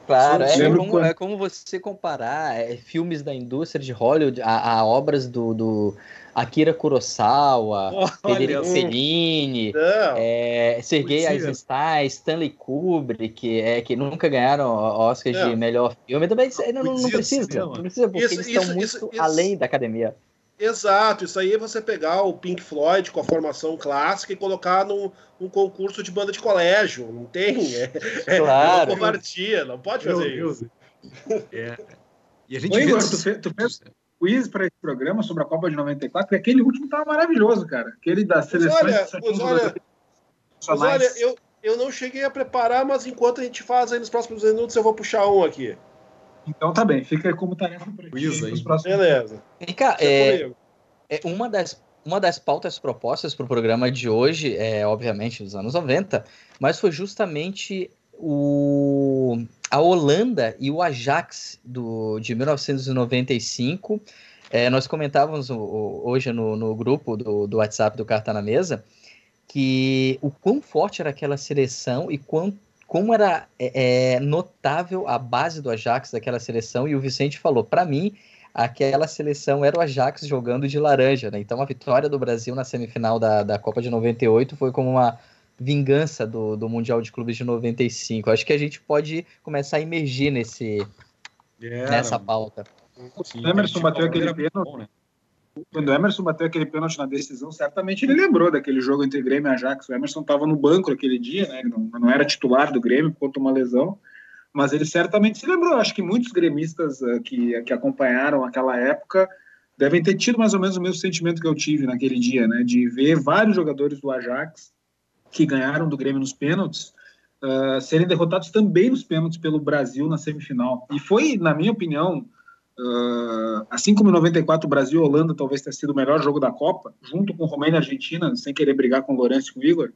Claro, é como, é como, você comparar é, filmes da indústria de Hollywood a, a obras do, do, Akira Kurosawa, [LAUGHS] Federico Fellini, é, Sergei Eisenstein, Stanley Kubrick, é, que nunca ganharam Oscar de melhor filme. Também não, não, não precisa, não precisa, porque isso, eles isso, estão isso, muito além da academia. Exato, isso aí é você pegar o Pink Floyd com a formação clássica e colocar num, num concurso de banda de colégio. Não tem. É, é [LAUGHS] claro. é uma covardia, não pode fazer Meu isso. É. E a gente Oi, Igor, tu, fez, tu fez quiz para esse programa sobre a Copa de 94, porque aquele último tava maravilhoso, cara. Aquele da seleção. Olha, pois olha, pois olha eu, eu não cheguei a preparar, mas enquanto a gente faz aí nos próximos minutos, eu vou puxar um aqui. Então tá bem, fica como tarefa para aí. Próximos... Beleza. Vem cá, é, é, uma, das, uma das pautas propostas para o programa de hoje é, obviamente, dos anos 90, mas foi justamente o, a Holanda e o Ajax do, de 1995. É, nós comentávamos o, o, hoje no, no grupo do, do WhatsApp do Carta na Mesa que o quão forte era aquela seleção e quão, como era é, é notável a base do Ajax daquela seleção. E o Vicente falou: para mim, aquela seleção era o Ajax jogando de laranja, né? Então a vitória do Brasil na semifinal da, da Copa de 98 foi como uma vingança do, do Mundial de Clubes de 95. Acho que a gente pode começar a emergir nesse, yeah, nessa pauta. O Emerson bateu aquele pênalti. Né? Quando o Emerson bateu aquele pênalti na decisão, certamente ele lembrou daquele jogo entre Grêmio e Ajax. O Emerson estava no banco aquele dia, né? Ele não, não era titular do Grêmio por conta de uma lesão mas ele certamente se lembrou. Acho que muitos gremistas uh, que, que acompanharam aquela época devem ter tido mais ou menos o mesmo sentimento que eu tive naquele dia, né? De ver vários jogadores do Ajax que ganharam do Grêmio nos pênaltis uh, serem derrotados também nos pênaltis pelo Brasil na semifinal. E foi, na minha opinião, uh, assim como em 94 o Brasil e Holanda talvez tenha sido o melhor jogo da Copa, junto com Romênia e Argentina, sem querer brigar com o Lourenço e com o Igor,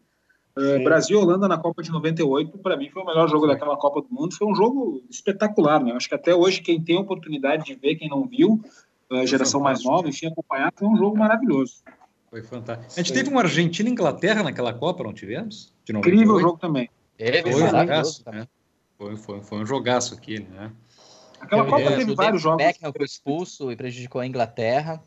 Uh, Brasil e Holanda na Copa de 98, para mim, foi o melhor jogo daquela Copa do Mundo. Foi um jogo espetacular, né? Acho que até hoje, quem tem a oportunidade de ver, quem não viu, a geração mais nova, enfim, acompanhar, foi um jogo maravilhoso. Foi fantástico. A gente teve um Argentina e Inglaterra naquela Copa, não tivemos? Incrível jogo também. É, foi, um jogaço, né? foi, foi, foi um jogaço aquele, né? Aquela Copa é, teve vários jogos. Beckham foi expulso e prejudicou a Inglaterra.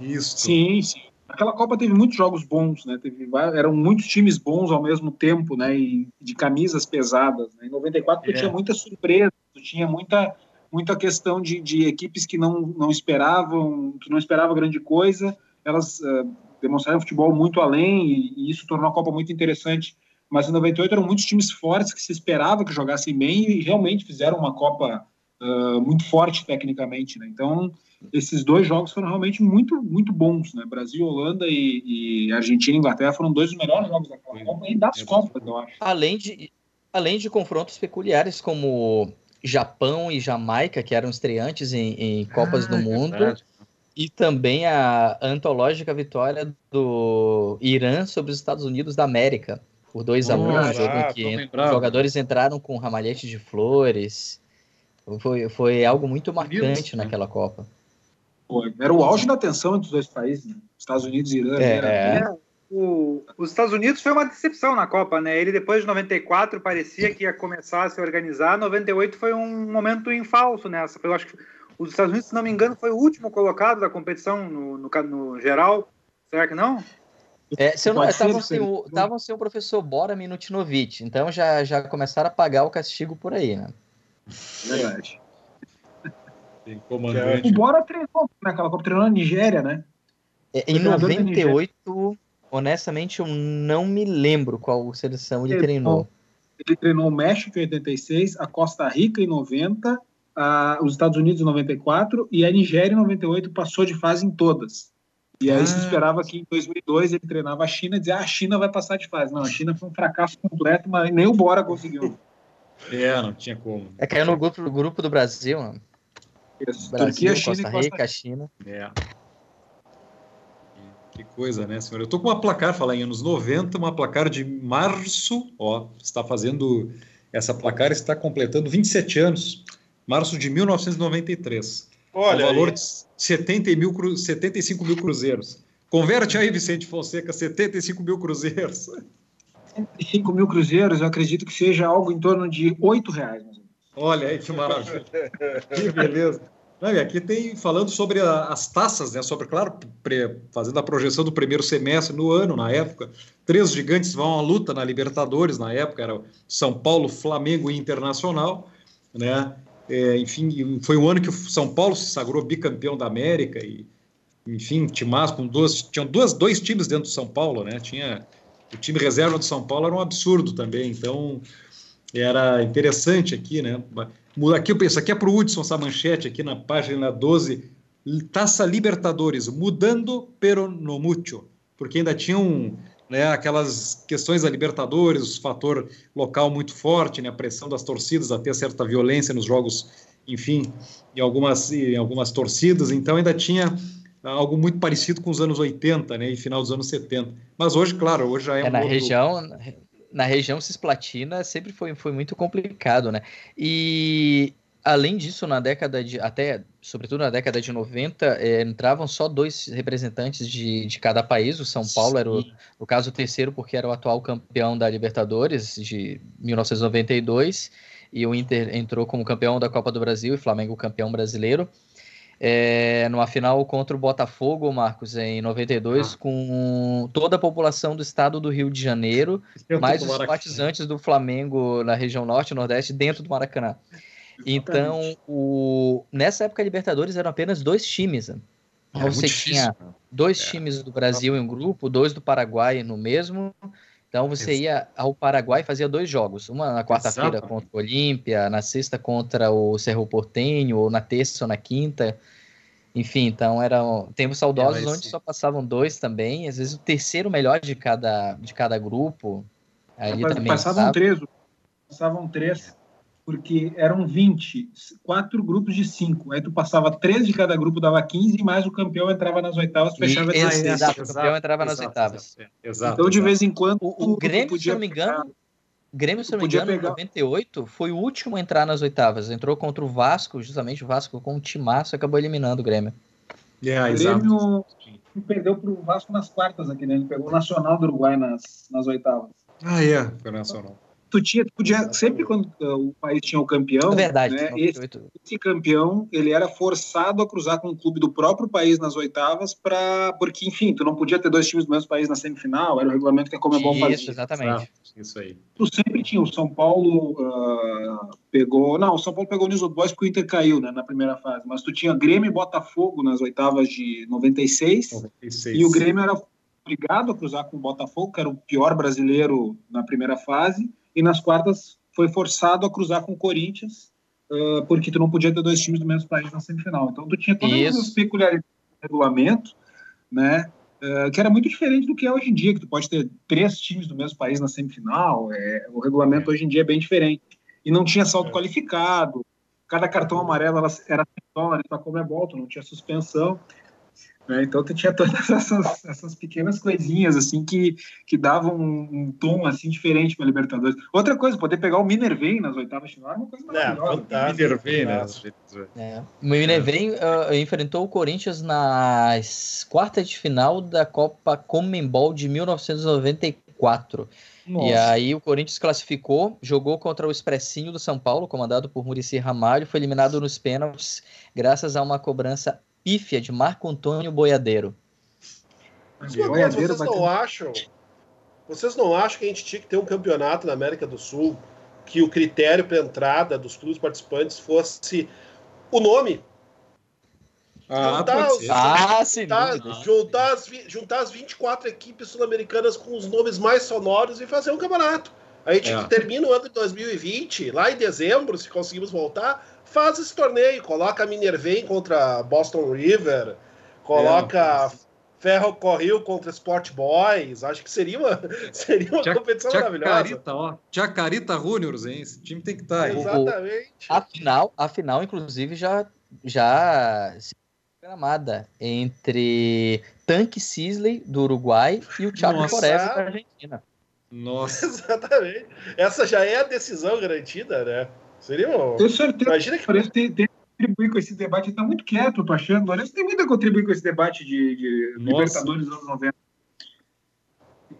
Isso. Sim, sim aquela Copa teve muitos jogos bons, né? Teve, eram muitos times bons ao mesmo tempo, né? E de camisas pesadas. Né? Em 94 é. tinha muita surpresa, tinha muita muita questão de, de, equipes que não, não esperavam, que não esperavam grande coisa, elas uh, demonstraram futebol muito além e, e, isso tornou a Copa muito interessante. Mas em 98 eram muitos times fortes que se esperava que jogassem bem e realmente fizeram uma Copa uh, muito forte tecnicamente, né? Então esses dois jogos foram realmente muito, muito bons, né? Brasil, Holanda e, e Argentina e Inglaterra foram dois dos melhores jogos da Copa e das Copas, eu acho. Além de, além de confrontos peculiares como Japão e Jamaica, que eram estreantes em, em Copas ah, do é Mundo. Verdade. E também a antológica vitória do Irã sobre os Estados Unidos da América, por 2 a 1 um, jogo em que os jogadores entraram com ramalhete de flores. Foi, foi algo muito marcante né? naquela Copa. Era o auge da tensão entre os dois países, né? Estados Unidos e Irã. É, é. O, os Estados Unidos foi uma decepção na Copa, né? Ele depois de 94 parecia que ia começar a se organizar. 98 foi um momento em falso nessa. Eu acho que os Estados Unidos, se não me engano, foi o último colocado da competição no, no, no geral. Será que não? É, se eu não, estavam sem, o, sem o professor Bora Minutinovic, então já, já começaram a pagar o castigo por aí, né? Verdade. comandante. O Bora treinou naquela Copa, treinou na Nigéria, né? É, em 98, honestamente, eu não me lembro qual seleção ele, ele treinou. Ele treinou o México em 86, a Costa Rica em 90, a, os Estados Unidos em 94 e a Nigéria em 98 passou de fase em todas. E aí ah. se esperava que em 2002 ele treinava a China e dizia ah, a China vai passar de fase. Não, a China foi um fracasso completo, mas nem o Bora conseguiu. É, não tinha como. É caiu no grupo, grupo do Brasil, mano. Brasil, Turquia, China Costa Rica, China. É. Que coisa, né, senhor? Eu tô com uma placar, falar em anos 90, uma placar de março, ó, está fazendo, essa placar está completando 27 anos, março de 1993. Olha, o valor aí. de 70 mil, 75 mil cruzeiros. Converte aí, Vicente Fonseca, 75 mil cruzeiros. [LAUGHS] 75 mil cruzeiros, eu acredito que seja algo em torno de 8 reais. Olha aí que maravilha. [LAUGHS] que beleza. Não, e aqui tem falando sobre a, as taças, né? Sobre, claro, pre, fazendo a projeção do primeiro semestre no ano, na época. Três gigantes vão à luta na Libertadores, na época, era São Paulo, Flamengo e Internacional, né? É, enfim, foi o ano que o São Paulo se sagrou bicampeão da América e, enfim, timas com duas, tinham duas, dois times dentro do São Paulo, né? Tinha o time reserva do São Paulo era um absurdo também, então era interessante aqui, né? Aqui eu penso, aqui é para o Hudson essa manchete aqui na página 12, Taça Libertadores, mudando pero no mucho, porque ainda tinham né, aquelas questões da Libertadores, o fator local muito forte, né, a pressão das torcidas, até certa violência nos jogos, enfim, em algumas, em algumas torcidas, então ainda tinha algo muito parecido com os anos 80, né, e final dos anos 70. Mas hoje, claro, hoje já é, é um na outro... região na região cisplatina sempre foi, foi muito complicado, né? E além disso, na década de. até, sobretudo na década de 90, é, entravam só dois representantes de, de cada país. O São Paulo Sim. era, o, no caso, o terceiro, porque era o atual campeão da Libertadores de 1992, e o Inter entrou como campeão da Copa do Brasil e Flamengo campeão brasileiro é, numa final contra o Botafogo, Marcos, em 92, ah. com toda a população do estado do Rio de Janeiro, mais os simpatizantes do Flamengo na região norte e nordeste dentro do Maracanã. Então, o... nessa época, a Libertadores eram apenas dois times. Né? Então, você tinha difícil. Né? dois é. times do Brasil em um grupo, dois do Paraguai no mesmo. Então você ia ao Paraguai e fazia dois jogos, uma na quarta-feira contra o Olímpia, na sexta contra o Cerro Portenho, ou na terça ou na quinta. Enfim, então eram tempos saudosos é, onde só passavam dois também, às vezes o terceiro melhor de cada, de cada grupo. Ali também passavam três, passavam três porque eram 20, quatro grupos de cinco. Aí tu passava três de cada grupo, dava 15, e mais o campeão entrava nas oitavas, fechava e, nas Exato, o campeão entrava nas oitavas. Exato, então, de vez em quando. O, o Grêmio, se não me engano. O Grêmio, se não me engano, em 98, foi o último a entrar nas oitavas. Entrou contra o Vasco, justamente o Vasco com um timaço acabou eliminando o Grêmio. Yeah, o Grêmio exato. perdeu para o Vasco nas quartas aqui, né? Ele pegou o Nacional do Uruguai nas, nas oitavas. Ah, é, yeah. foi Nacional tu tinha, tu podia, sempre quando uh, o país tinha o campeão, é verdade, né, esse, esse, campeão ele era forçado a cruzar com o clube do próprio país nas oitavas, para porque, enfim, tu não podia ter dois times do mesmo país na semifinal, era o regulamento que a Comebol fazia. Isso, exatamente. Isso aí. Tu sempre tinha, o São Paulo uh, pegou, não, o São Paulo pegou o News Boys porque o Inter caiu, né, na primeira fase, mas tu tinha Grêmio e Botafogo nas oitavas de 96, 96. e o Grêmio era obrigado a cruzar com o Botafogo, que era o pior brasileiro na primeira fase, e nas quartas foi forçado a cruzar com o Corinthians, uh, porque tu não podia ter dois times do mesmo país na semifinal. Então tu tinha todas Isso. as peculiaridades do regulamento, né? Uh, que era muito diferente do que é hoje em dia, que tu pode ter três times do mesmo país na semifinal. É, o regulamento é. hoje em dia é bem diferente. E não tinha saldo é. qualificado, cada cartão amarelo era, era dólares para comer tu não tinha suspensão. Né? Então tu tinha todas [LAUGHS] essas, essas pequenas coisinhas assim que, que davam um, um tom assim diferente para Libertadores. Outra coisa, poder pegar o Minervém nas oitavas de final é uma coisa é, maravilhosa. É, né? É. O Minervém uh, enfrentou o Corinthians nas quartas de final da Copa Comembol de 1994. Nossa. E aí o Corinthians classificou, jogou contra o Expressinho do São Paulo, comandado por Murici Ramalho, foi eliminado nos pênaltis graças a uma cobrança pífia de Marco Antônio Boiadeiro. Mas, vocês não acham? Vocês não acham que a gente tinha que ter um campeonato na América do Sul que o critério para entrada dos clubes participantes fosse o nome? Ah, juntar, os, ah, juntar, juntar, as, juntar as 24 equipes sul-americanas com os nomes mais sonoros e fazer um campeonato. A gente é. termina o ano de 2020, lá em dezembro, se conseguimos voltar, faz esse torneio, coloca a Minervém contra Boston River, coloca é, Ferro Corril contra Sport Boys, acho que seria uma, [LAUGHS] seria uma Tia, competição Jacarita, maravilhosa. Ó, Jacarita Juniors, hein? Esse time tem que estar tá aí. Exatamente. A final, a final, inclusive, já, já programada entre Tanque Sisley, do Uruguai, e o Thiago Forever, da Argentina. Nossa. [LAUGHS] Exatamente. Essa já é a decisão garantida, né? Seria um... Tenho certeza Imagina que o Lourenço tem, tem contribuir com esse debate. Ele está muito quieto, eu tô achando. O Lourenço tem muito a contribuir com esse debate de, de Libertadores anos 90.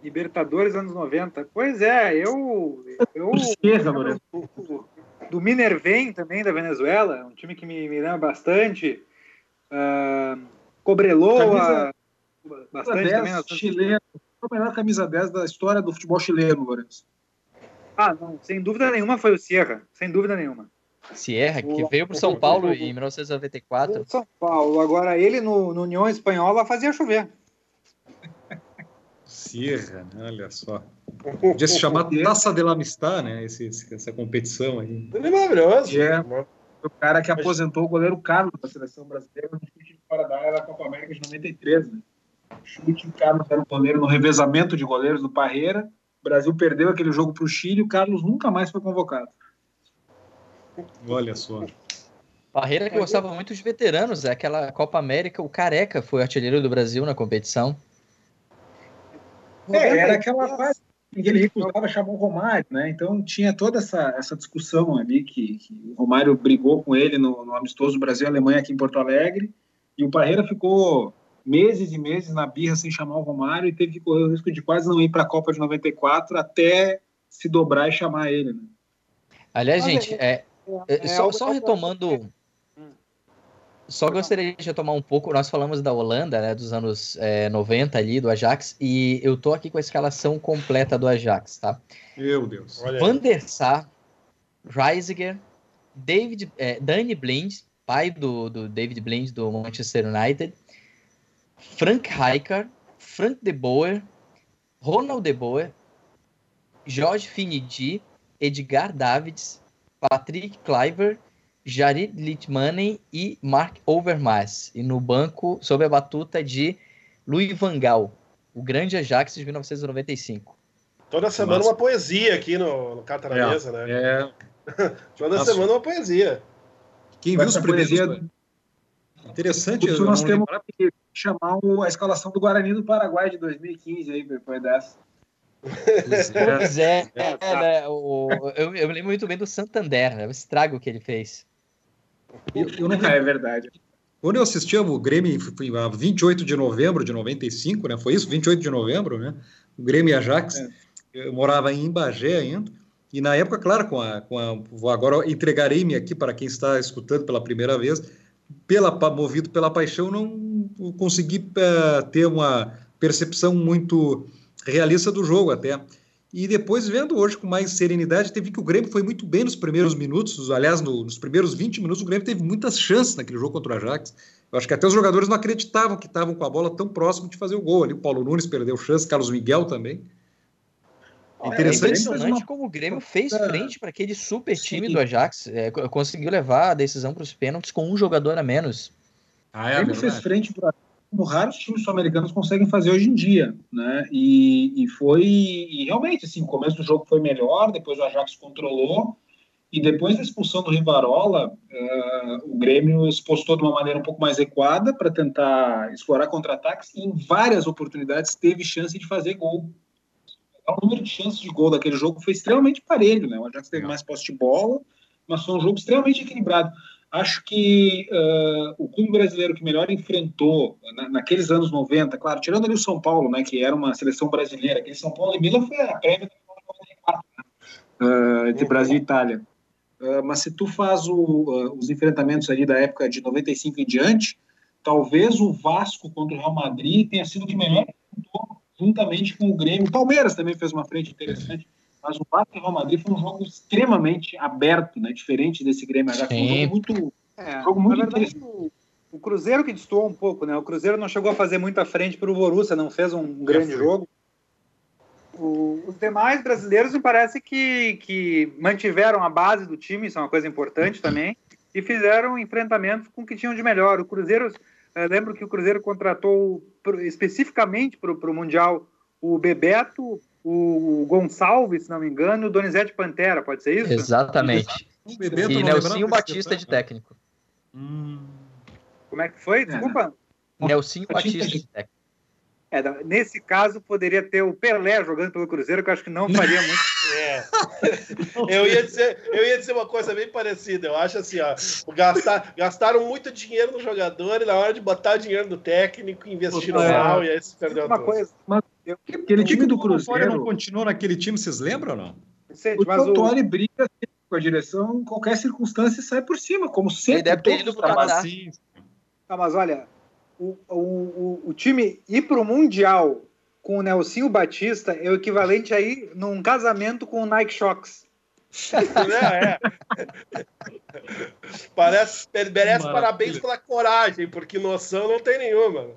Libertadores anos 90. Pois é, eu. eu Certeza, Lourenço. Do, do Minervém também, da Venezuela, um time que me, me lembra bastante. Uh, Cobreloa, camisa, bastante 10, também. Chileno. A melhor camisa 10 da história do futebol chileno, Lourenço. Ah, não, sem dúvida nenhuma foi o Sierra, sem dúvida nenhuma. Sierra, que o, veio para o São Paulo o, em 1994. São Paulo, agora ele no, no União Espanhola fazia chover. Sierra, né? olha só. [LAUGHS] Podia se chamar Taça de la Amistad, né? Esse, essa competição aí. Ele é maravilhoso. É, o cara que aposentou o goleiro Carlos da seleção brasileira no chute de fora da área da Copa América de 93, né? Chute, Carlos era o goleiro no revezamento de goleiros do Parreira Brasil perdeu aquele jogo para o Chile e o Carlos nunca mais foi convocado. Olha só. Barreira que gostava muito de veteranos, é aquela Copa América, o Careca foi artilheiro do Brasil na competição. É, era aquela fase E ele recusava chamar o Romário, né? Então tinha toda essa, essa discussão ali que, que o Romário brigou com ele no, no amistoso Brasil-Alemanha aqui em Porto Alegre. E o Parreira ficou meses e meses na birra sem chamar o Romário e teve que correr o risco de quase não ir para a Copa de 94 até se dobrar e chamar ele. Né? Aliás, gente, é, é, é só, só retomando. Só gostaria de retomar um pouco. Nós falamos da Holanda, né, dos anos é, 90 ali, do Ajax, e eu tô aqui com a escalação completa do Ajax, tá? Meu Deus. Van der Sar, Reisiger, David, é, Danny Blind, pai do, do David Blind do Manchester United, Frank Rijkaard, Frank de Boer, Ronald de Boer, Jorge Finidi, Edgar Davids, Patrick Cliver, Jarid Litmanen e Mark Overmars. E no banco, sob a batuta de Louis Van Gaal, o grande Ajax de 1995. Toda semana Nossa. uma poesia aqui no, no Carta na é, Mesa, né? É. [LAUGHS] Toda Nossa. semana uma poesia. Quem viu os primeiros... Poesia... Interessante. Isso nós temos que chamar a escalação do Guarani do Paraguai de 2015 aí, depois dessa. Pois é, [LAUGHS] é, é, é né, o, eu, eu me lembro muito bem do Santander, né, o estrago que ele fez. Eu, eu nunca é verdade. Quando eu assisti o Grêmio, foi a 28 de novembro de 95, né? Foi isso? 28 de novembro, né? O Grêmio e Ajax. É. Eu morava em Bagé ainda. E na época, claro, com a, com a agora entregarei-me aqui para quem está escutando pela primeira vez, pela movido pela paixão, não consegui uh, ter uma percepção muito realista do jogo até. E depois, vendo hoje com mais serenidade, teve que o Grêmio foi muito bem nos primeiros minutos. Aliás, no, nos primeiros 20 minutos, o Grêmio teve muitas chances naquele jogo contra o Ajax. Eu acho que até os jogadores não acreditavam que estavam com a bola tão próximo de fazer o gol. Ali o Paulo Nunes perdeu chance, Carlos Miguel também. É interessante, é impressionante como o Grêmio fez frente para aquele super time Sim. do Ajax. É, conseguiu levar a decisão para os pênaltis com um jogador a menos. Ah, é, o Grêmio fez frente para como raros times sul-americanos conseguem fazer hoje em dia, né? E, e foi e realmente assim, o começo do jogo foi melhor, depois o Ajax controlou e depois da expulsão do Rivarola, uh, o Grêmio se postou de uma maneira um pouco mais equada para tentar explorar contra-ataques e em várias oportunidades teve chance de fazer gol. O número de chances de gol daquele jogo foi extremamente parelho, né? O Ajax teve mais posse de bola, mas foi um jogo extremamente equilibrado. Acho que uh, o clube brasileiro que melhor enfrentou na, naqueles anos 90, claro, tirando ali o São Paulo, né, que era uma seleção brasileira, aquele São Paulo e Milan foi a prévia uh, de Brasil e Itália. Uh, mas se tu faz o, os enfrentamentos ali da época de 95 em diante, talvez o Vasco contra o Real Madrid tenha sido o que melhor enfrentou, juntamente com o Grêmio. O Palmeiras também fez uma frente interessante mas o Vasco e Real Madrid foi um jogo extremamente aberto, né? Diferente desse Grêmio Ajax. Foi um jogo muito, é, um jogo muito verdade, interessante. O, o Cruzeiro que destoou um pouco, né? O Cruzeiro não chegou a fazer muita frente para o Borussia, não fez um grande é, jogo. O, os demais brasileiros me parece que, que mantiveram a base do time, isso é uma coisa importante também, e fizeram enfrentamentos com o que tinham de melhor. O Cruzeiro, eh, lembro que o Cruzeiro contratou especificamente para o Mundial o Bebeto, o Gonçalves, se não me engano, o Donizete Pantera, pode ser isso? Exatamente. e Nelsinho Batista de técnico. Hum. Como é que foi? Desculpa. Nelsinho Batista de técnico. É, nesse caso, poderia ter o Pelé jogando pelo Cruzeiro, que eu acho que não faria muito. [LAUGHS] É. Eu, ia dizer, eu ia dizer uma coisa bem parecida. Eu acho assim, ó, gastar, gastaram muito dinheiro no jogador e na hora de botar dinheiro no técnico, investiram é. mal e aí se perdeu uma coisa, mas Aquele time do Cruzeiro. não continuou naquele time, vocês lembram ou não? o mas Tottori o... briga com a direção, em qualquer circunstância sai por cima, como sempre. Ele deve ter ido para. Ah, mas olha, o, o, o, o time ir para o Mundial com o Nelsinho Batista é o equivalente aí num casamento com o Nike Shocks. é, é. Parece, merece parabéns pela coragem, porque noção não tem nenhuma.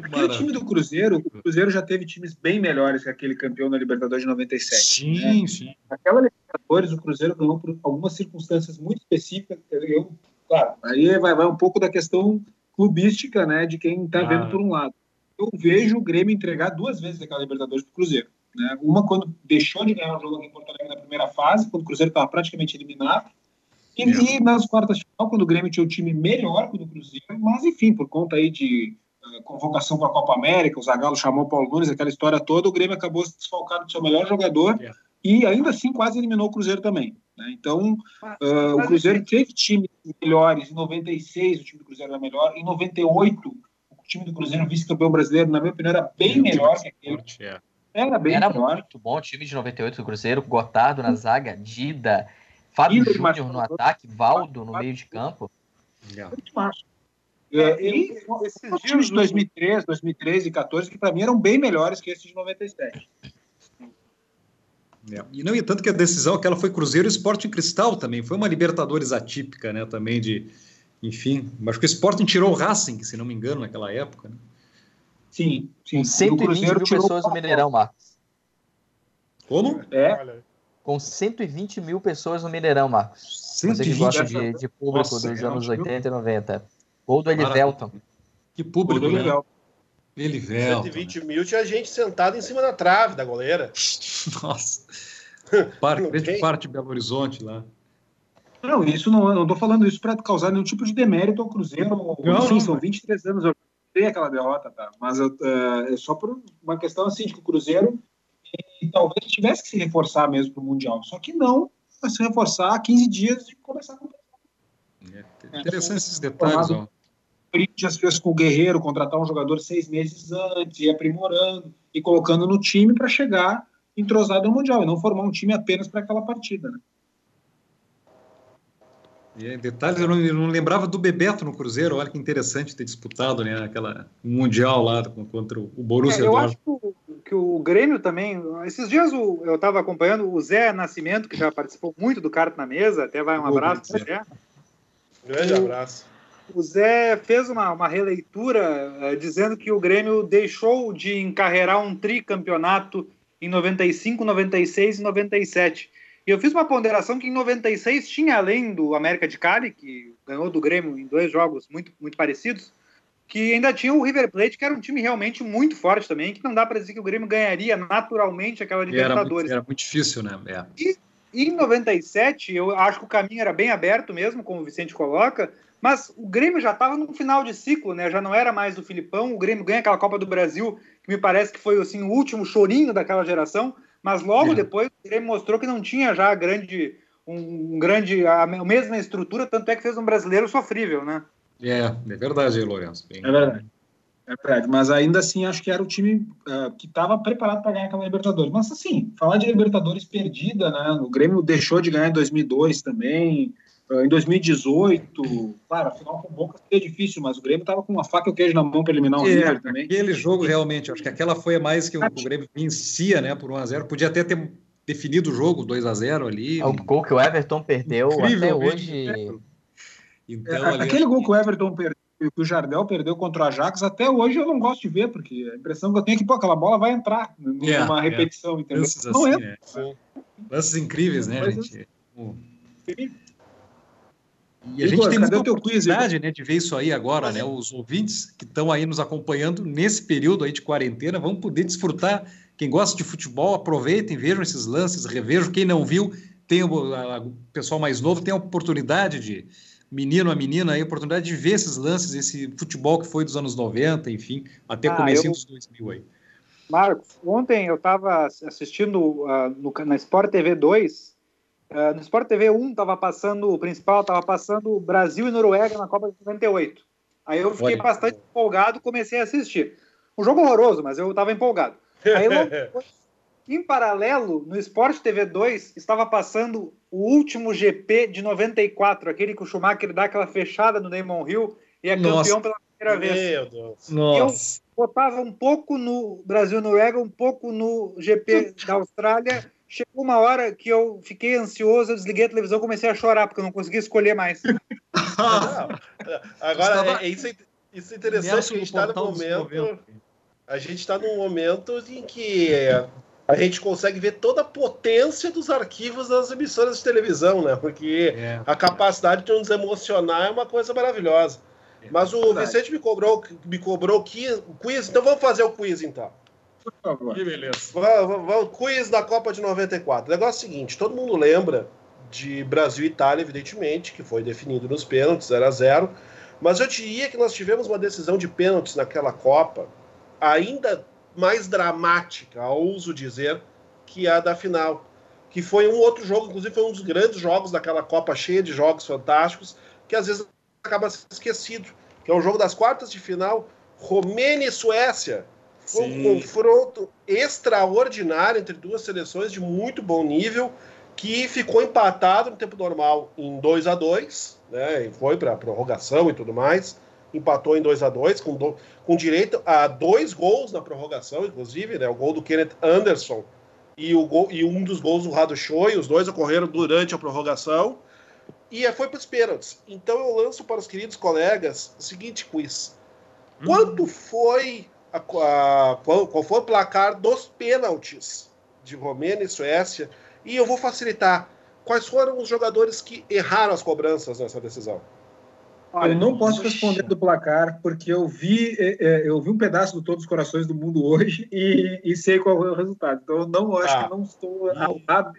Aquele time do Cruzeiro, o Cruzeiro já teve times bem melhores que aquele campeão da Libertadores de 97. Sim, né? sim. Aquela Libertadores, o Cruzeiro ganhou por algumas circunstâncias muito específicas. Eu, claro, aí vai, vai um pouco da questão clubística, né, de quem está ah. vendo por um lado. Eu vejo o Grêmio entregar duas vezes aquela Libertadores para o Cruzeiro. Né? Uma quando deixou de ganhar o jogo aqui em Porto Alegre na primeira fase, quando o Cruzeiro estava praticamente eliminado. E, e, nas quartas de final, quando o Grêmio tinha o time melhor que o do Cruzeiro, mas enfim, por conta aí de convocação para a Copa América, o Zagallo chamou o Paulo Nunes, aquela história toda, o Grêmio acabou se desfalcando do seu melhor jogador É. e ainda assim quase eliminou o Cruzeiro também. Né? Então, uh, o Cruzeiro teve times melhores, em 96 o time do Cruzeiro era melhor, em 98 o time do Cruzeiro, vice-campeão brasileiro, na minha opinião, era bem melhor que aquele. Forte, é. Era bem Era melhor. muito bom o time de 98 do Cruzeiro, Gotardo na zaga, Dida, Fábio Júnior no ataque, Valdo no meio de campo. Muito massa. É, É, e esses os dias times de no- 2003, 2013 e 14, que para mim eram bem melhores que esses de 97. É. E não, e tanto que a decisão aquela foi Cruzeiro e Sporting Cristal também. Foi uma Libertadores atípica, né? Também de. Enfim, acho que o Sporting tirou o Racing, se não me engano, naquela época. Né? Sim, sim. Com E o 120 Cruzeiro mil pessoas no Mineirão, Marcos. Como? É, Com 120 mil pessoas no Mineirão, Marcos. Você que 120. gosta de, de público Nossa, dos é anos time- 80 e 90. Gol do Elivelton. Que público, né? Velho. 120 mil tinha gente sentada em cima da trave da goleira. [LAUGHS] Nossa. Parte, [LAUGHS] Não grande parte de Belo Horizonte lá. Não, isso não, eu não tô falando isso para causar nenhum tipo de demérito ao Cruzeiro. Não, Sim, não, são mas- 23 anos, eu tenho aquela derrota, tá? Mas eu, é, é só por uma questão assim, de que o Cruzeiro e, talvez tivesse que se reforçar mesmo para o Mundial. Só que não vai se reforçar há 15 dias de começar com É, interessante esses detalhes, ó. O Corinthians fez com o Guerreiro contratar um jogador seis meses antes, e aprimorando e colocando no time para chegar entrosado no Mundial e não formar um time apenas para aquela partida. Né? E detalhes, eu não, eu não lembrava do Bebeto no Cruzeiro. Olha que interessante ter disputado né, aquela Mundial lá contra o Borussia É, eu acho que o, o Grêmio também. Esses dias o- eu estava acompanhando o Zé Nascimento, que já participou muito do Carta na Mesa, até vai um abraço Zé. pro Zé. Grande abraço. O Zé fez uma, uma releitura eh, dizendo que o Grêmio deixou de encarregar um tricampeonato em 95, 96 e 97. E eu fiz uma ponderação que em 96 tinha, além do América de Cali, que ganhou do Grêmio em dois jogos muito, muito parecidos, que ainda tinha o River Plate, que era um time realmente muito forte também, que não dá para dizer que o Grêmio ganharia naturalmente aquela E era, muito, Libertadores. era muito difícil, né? É. E em 97, eu acho que o caminho era bem aberto mesmo, como o Vicente coloca, mas o Grêmio já estava no final de ciclo, né? Já não era mais do Filipão. O Grêmio ganha aquela Copa do Brasil, que me parece que foi assim, o último chorinho daquela geração, mas logo É. depois o Grêmio mostrou que não tinha já grande, um, um grande, a, mesma estrutura, tanto é que fez um brasileiro sofrível, né? É, é verdade Lourenço. Bem- É verdade. É verdade, mas ainda assim acho que era o time ah, que estava preparado para ganhar aquela Libertadores. Mas assim, falar de Libertadores perdida, né? O Grêmio deixou de ganhar em 2002 também, em 2018. Claro, a final com o Boca seria difícil, mas o Grêmio estava com uma faca e o queijo na mão para eliminar o É, River também. aquele jogo realmente, acho que aquela foi a mais que o, o Grêmio vencia, né, por 1x0. Podia até ter definido o jogo 2x0 ali. O gol que o Everton perdeu até hoje. Então, É, ali, Aquele gol que o Everton perdeu, que o Jardel perdeu contra o Ajax, até hoje eu não gosto de ver, porque a impressão que eu tenho é que pô, aquela bola vai entrar numa É, é. repetição, entendeu? lances Não assim, entra. né? Sim. Lances incríveis, né, Mas gente? O- E Igor, a gente tem muita o teu quiz, oportunidade né, de ver isso aí agora, né? Os ouvintes que estão aí nos acompanhando nesse período aí de quarentena vão poder desfrutar. Quem gosta de futebol, aproveitem, vejam esses lances, revejam. Quem não viu, tem o, a- o pessoal mais novo tem a oportunidade de, menino a menina, aí, a oportunidade de ver esses lances, esse futebol que foi dos anos 90, enfim, até Ah, comecinho eu- dos 2000 aí. Marcos, ontem eu estava assistindo ah, no, na Sport TV 2. Ah, no Sport TV 1 estava passando, o principal estava passando Brasil e Noruega na Copa de 98. Aí eu fiquei Olha. bastante empolgado comecei a assistir. Um jogo horroroso, mas eu estava empolgado. Aí [LAUGHS] em paralelo, no Sport TV 2 estava passando o último GP de 94, aquele que o Schumacher dá aquela fechada no Damon Hill e é Nossa. campeão pela primeira vez Meu Deus. Nossa. botava um pouco no Brasil Noruega, um pouco no GP da Austrália. Chegou uma hora que eu fiquei ansioso, eu desliguei a televisão, comecei a chorar porque eu não conseguia escolher mais. [LAUGHS] Agora, Estava é, é isso, é- isso é interessante, que a gente está no momento. 90. A gente está num momento em que é, a gente consegue ver toda a potência dos arquivos das emissoras de televisão, né? Porque É. a capacidade de nos emocionar é uma coisa maravilhosa. Mas o Verdade. Vicente me cobrou, me cobrou o quiz, então vamos fazer o quiz então. Por favor. Que beleza. Vamos, vamos, quiz da Copa de 94. O negócio é o seguinte: todo mundo lembra de Brasil e Itália, evidentemente, que foi definido nos pênaltis 0 a 0 Mas eu diria que nós tivemos uma decisão de pênaltis naquela Copa ainda mais dramática, ouso dizer, que a da final. Que foi um outro jogo, inclusive foi um dos grandes jogos daquela Copa cheia de jogos fantásticos, que às vezes acaba sendo esquecido. Que é o jogo das quartas de final, Romênia e Suécia. Foi um confronto extraordinário entre duas seleções de muito bom nível, que ficou empatado no tempo normal em 2 a 2 né? E foi para prorrogação e tudo mais. Empatou em 2 a 2 com, do, com direito a dois gols na prorrogação, inclusive, né? O gol do Kenneth Anderson e, o gol, e um dos gols do Rado Choi, os dois ocorreram durante a prorrogação. E foi para os pênaltis. Então eu lanço para os queridos colegas o seguinte quiz. Hum. Quanto foi a, a, qual, qual foi o placar dos pênaltis de Romênia e Suécia? E eu vou facilitar. Quais foram os jogadores que erraram as cobranças nessa decisão? Eu não posso responder do placar, porque eu vi, eu vi um pedaço do Todos os Corações do Mundo hoje [LAUGHS] e, e sei qual é o resultado. Então, eu não acho ah. que não estou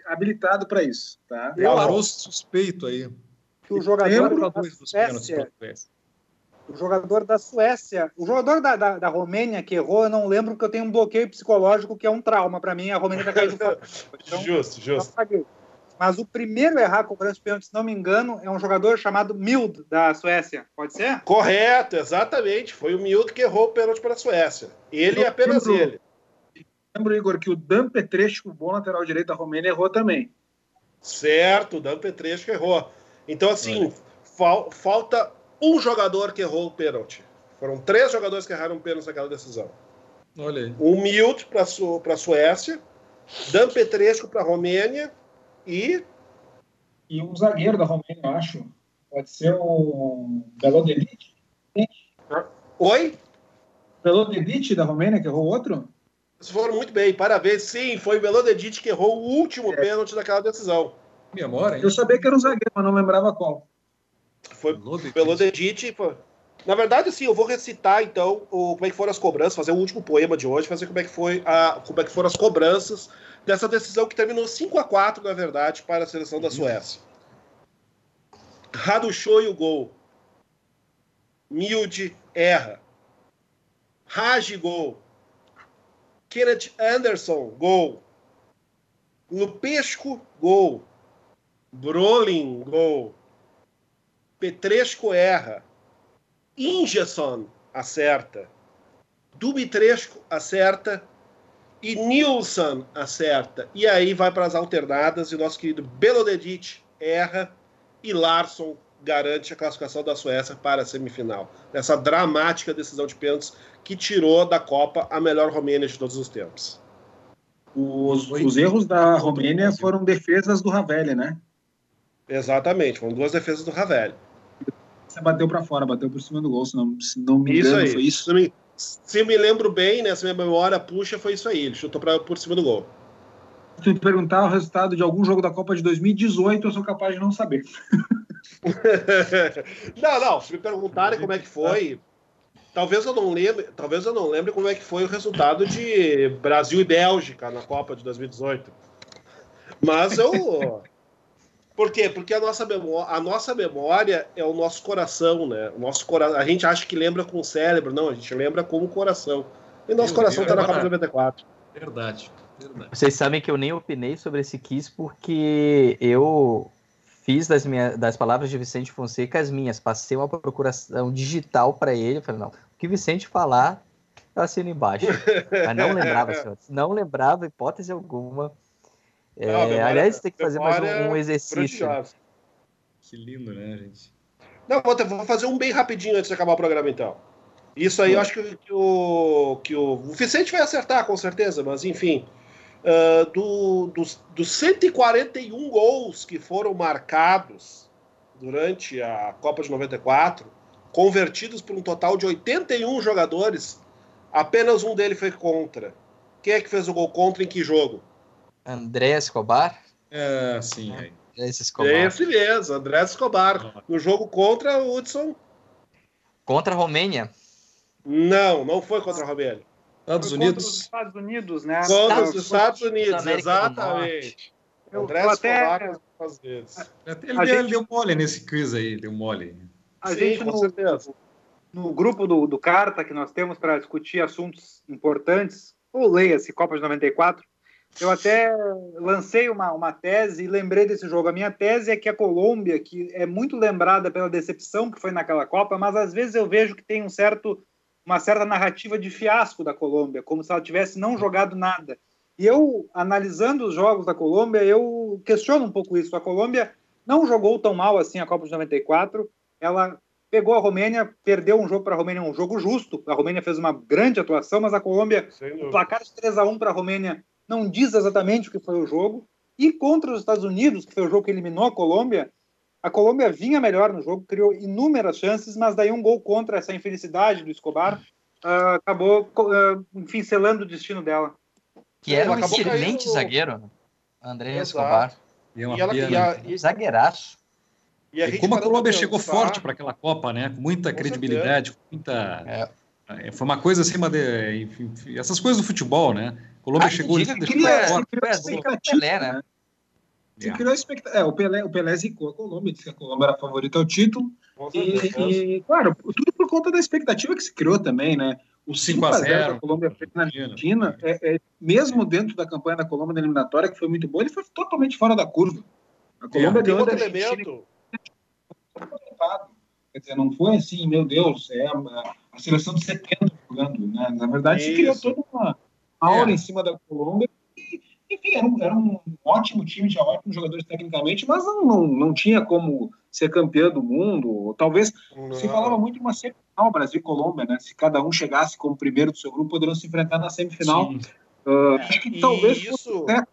habilitado para isso. Tá? Declarou suspeito aí. Que o jogador da Suécia, o jogador da Suécia, o jogador da, da, da, Romênia que errou, eu não lembro porque eu tenho um bloqueio psicológico que é um trauma para mim. A Romênia está caindo fora. Então, [LAUGHS] justo, justo. Mas o primeiro a errar com o pênalti, se não me engano, é um jogador chamado Mild, da Suécia. Pode ser? Correto, exatamente. Foi o Mild que errou o pênalti para a Suécia. Ele e apenas lembro, ele. Lembro, Igor, que o Dan Petrescu, o bom lateral direito da Romênia, errou também. Certo, o Dan Petrescu errou. Então, assim, fal falta um jogador que errou o pênalti. Foram três jogadores que erraram o pênalti naquela decisão. Olha aí. O Mild para a Suécia, Dan Petrescu para a Romênia e. E um zagueiro da Romênia, eu acho. Pode ser o Belodelic. Oi? Belodelic da Romênia, que errou outro? Vocês foram muito bem, parabéns. Sim, foi o Belodedic que errou o último é. pênalti daquela decisão. Memória, hein? Eu sabia que era um zagueiro, mas não lembrava qual. Foi Belodedic. Na verdade, sim, eu vou recitar então o, como é que foram as cobranças, fazer o último poema de hoje, fazer como é que foi a, como é que foram as cobranças dessa decisão que terminou 5 a 4 na verdade, para a seleção da Suécia. Radushoy o gol. Milde erra. Raj gol. Kenneth Anderson gol. Lupesco gol. Brolin gol. Petresco erra. Ingesson acerta. Dumitresco acerta e Nilsson acerta. E aí vai para as alternadas e o nosso querido Belodedic erra e Larsson garante a classificação da Suécia para a semifinal. Nessa dramática decisão de pênaltis que tirou da Copa a melhor Romênia de todos os tempos. Os, os erros da Romênia foram defesas do Ravelli, né? Exatamente, foram duas defesas do Ravelli. Você bateu para fora, bateu por cima do gol, se não, se não me engano, isso aí. foi isso? Se me lembro bem, né, se minha memória puxa, foi isso aí. Ele chutou pra, por cima do gol. Se me perguntar o resultado de algum jogo da Copa de 2018, eu sou capaz de não saber. [LAUGHS] não, não. Se me perguntarem como é que foi, talvez eu não lembre, talvez eu não lembre como é que foi o resultado de Brasil e Bélgica na Copa de 2018. Mas eu por quê? Porque a nossa, memória, a nossa memória é o nosso coração, né? O nosso cora... A gente acha que lembra com o cérebro, não, a gente lembra com o coração. E nosso Meu coração está na Copa 94. Verdade, verdade. Vocês sabem que eu nem opinei sobre esse quiz porque eu fiz das, minhas, das palavras de Vicente Fonseca as minhas. Passei uma procuração digital para ele. Falei, não, o que Vicente falar, eu assino embaixo. [LAUGHS] Mas não lembrava, senhores. Não lembrava, hipótese alguma é, não, aliás, tem que fazer mais um, um exercício. Que lindo, né, gente? Não, vou, vou, fazer um bem rapidinho antes de acabar o programa, então. Isso aí eu acho que, que, o, que o, o Vicente vai acertar, com certeza, mas enfim. Uh, do, dos, dos 141 gols que foram marcados durante a Copa de 94, convertidos por um total de 81 jogadores, apenas um dele foi contra. Quem é que fez o gol contra em que jogo? André Escobar? É, sim. É. Esse Escobar. Esse mesmo, André Escobar. No jogo contra o Hudson. Contra a Romênia? Não, não foi contra a Romênia. Estados Unidos. Contra os Estados Unidos, né? Contra os Estados Unidos, exatamente. Eu, André Escobar até... às vezes. Até ele, gente... deu mole nesse quiz aí, deu mole. A Sim, gente, no, no, grupo do, do Carta que nós temos para discutir assuntos importantes, ou leia-se Copa de 94, eu até lancei uma, uma tese e lembrei desse jogo. A minha tese é que a Colômbia, que é muito lembrada pela decepção que foi naquela Copa, mas às vezes eu vejo que tem um certo, uma certa narrativa de fiasco da Colômbia, como se ela tivesse não jogado nada. E eu, analisando os jogos da Colômbia, eu questiono um pouco isso. A Colômbia não jogou tão mal assim a Copa de 94. Ela pegou a Romênia, perdeu um jogo para a Romênia, um jogo justo. A Romênia fez uma grande atuação, mas a Colômbia, o placar de 3 a 1 para a Romênia não diz exatamente o que foi o jogo. E contra os Estados Unidos, que foi o jogo que eliminou a Colômbia, a Colômbia vinha melhor no jogo, criou inúmeras chances, mas daí um gol contra essa infelicidade do Escobar uh, acabou, uh, enfim, selando o destino dela. Que era um excelente caindo... zagueiro, André Exato. Escobar. E, uma e, ela, e, a, e... Zagueiraço. E, e como a Colômbia chegou forte para aquela Copa, né? Com muita com credibilidade, com muita. É. é. Foi uma coisa acima de. Enfim, essas coisas do futebol, né? Colômbia ah, chegou diga, ali. Cria, forte, criou expectativa, Pelé, né? Se criou expectativa. É, o Pelé, o Pelé zicou a Colômbia, disse que a Colômbia era a favorita ao título. E, e, claro, tudo por conta da expectativa que se criou também, né? O 5x0 da Colômbia fez na Argentina, é, é, mesmo dentro da campanha da Colômbia da eliminatória, que foi muito boa, ele foi totalmente fora da curva. A Colômbia é, ganhou da Argentina. Quer dizer, não foi assim, meu Deus, é a, a seleção de 70 jogando. Né? Na verdade, Isso. se criou toda uma aura é. em cima da Colômbia. E, enfim, era um, era um ótimo time, tinha ótimos jogadores tecnicamente, mas não, não, não tinha como ser campeão do mundo. Talvez não. se falava muito de uma semifinal Brasil e Colômbia, né? Se cada um chegasse como primeiro do seu grupo, poderiam se enfrentar na semifinal. Uh, é. que talvez isso... Fosse, né?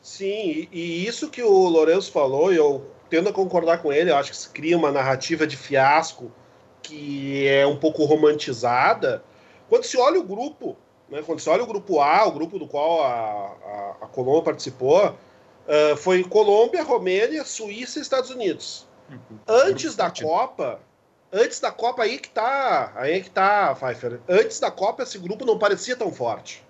Sim, e isso que o Lourenço falou, eu tendo a concordar com ele, eu acho que se cria uma narrativa de fiasco que é um pouco romantizada. Quando se olha o grupo, né, quando se olha o grupo A, o grupo do qual a, a, a Colômbia participou, uh, foi Colômbia, Romênia, Suíça e Estados Unidos. Uhum. Antes da Copa, antes da Copa aí que tá, aí que tá, Pfeiffer. Antes da Copa esse grupo não parecia tão forte.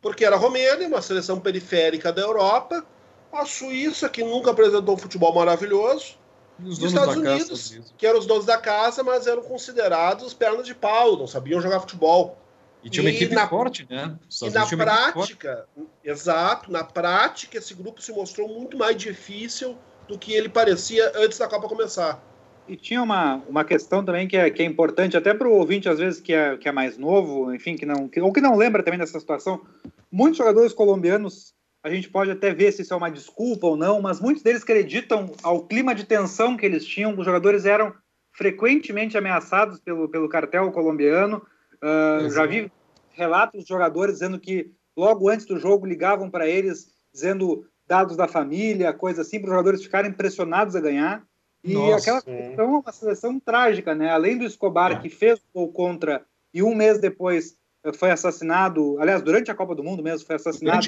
Porque era a Romênia, uma seleção periférica da Europa, a Suíça, que nunca apresentou um futebol maravilhoso, e os, Estados Unidos, casa, que eram os donos da casa, mas eram considerados pernas de pau, não sabiam jogar futebol. E tinha uma e equipe na, forte, né? E na prática, exato, na prática, esse grupo se mostrou muito mais difícil do que ele parecia antes da Copa começar. E tinha uma, uma questão também que é, que é importante, até para o ouvinte, às vezes, que é, que é mais novo, enfim, que não, que, ou que não lembra também dessa situação. Muitos jogadores colombianos a gente pode até ver se isso é uma desculpa ou não, mas muitos deles acreditam ao clima de tensão que eles tinham. Os jogadores eram frequentemente ameaçados pelo, pelo cartel colombiano. Uh, já vi relatos de jogadores dizendo que logo antes do jogo ligavam para eles dizendo dados da família, coisa assim, para os jogadores ficarem pressionados a ganhar. E Nossa, aquela seleção é uma seleção trágica, né? Além do Escobar, é. que fez o gol contra e um mês depois foi assassinado, aliás, durante a Copa do Mundo mesmo, foi assassinado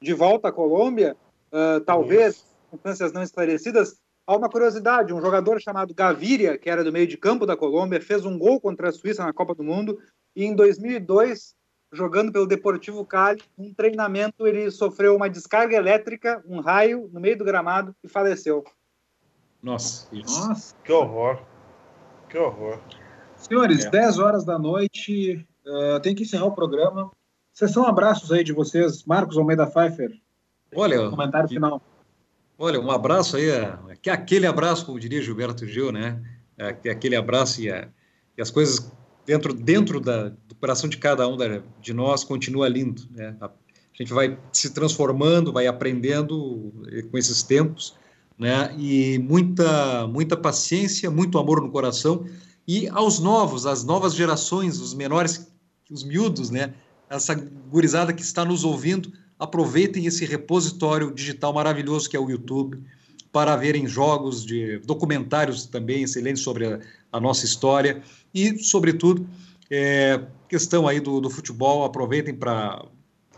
de volta à Colômbia, uh, talvez, circunstâncias não esclarecidas, há uma curiosidade, um jogador chamado Gaviria, que era do meio de campo da Colômbia, fez um gol contra a Suíça na Copa do Mundo, e em 2002, jogando pelo Deportivo Cali, um treinamento, ele sofreu uma descarga elétrica, um raio, no meio do gramado, e faleceu. Nossa, isso. Nossa. Que horror. Que horror. Senhores, é. 10 horas da noite, uh, tem que encerrar o programa. Sessão abraços aí de vocês, Marcos Almeida Pfeiffer. Olha, comentário final. Olha, um abraço aí, é, que é aquele abraço, como diria Gilberto Gil, né? É aquele abraço e, a, e as coisas dentro dentro da, do coração de cada um da, de nós continua lindo, né? A, a gente vai se transformando, vai aprendendo com esses tempos, né? E muita muita paciência, muito amor no coração e aos novos, às novas gerações, os menores, os miúdos, né? essa gurizada que está nos ouvindo, aproveitem esse repositório digital maravilhoso que é o YouTube para verem jogos de documentários também excelentes sobre a, a nossa história e, sobretudo, é, questão aí do, do futebol, aproveitem para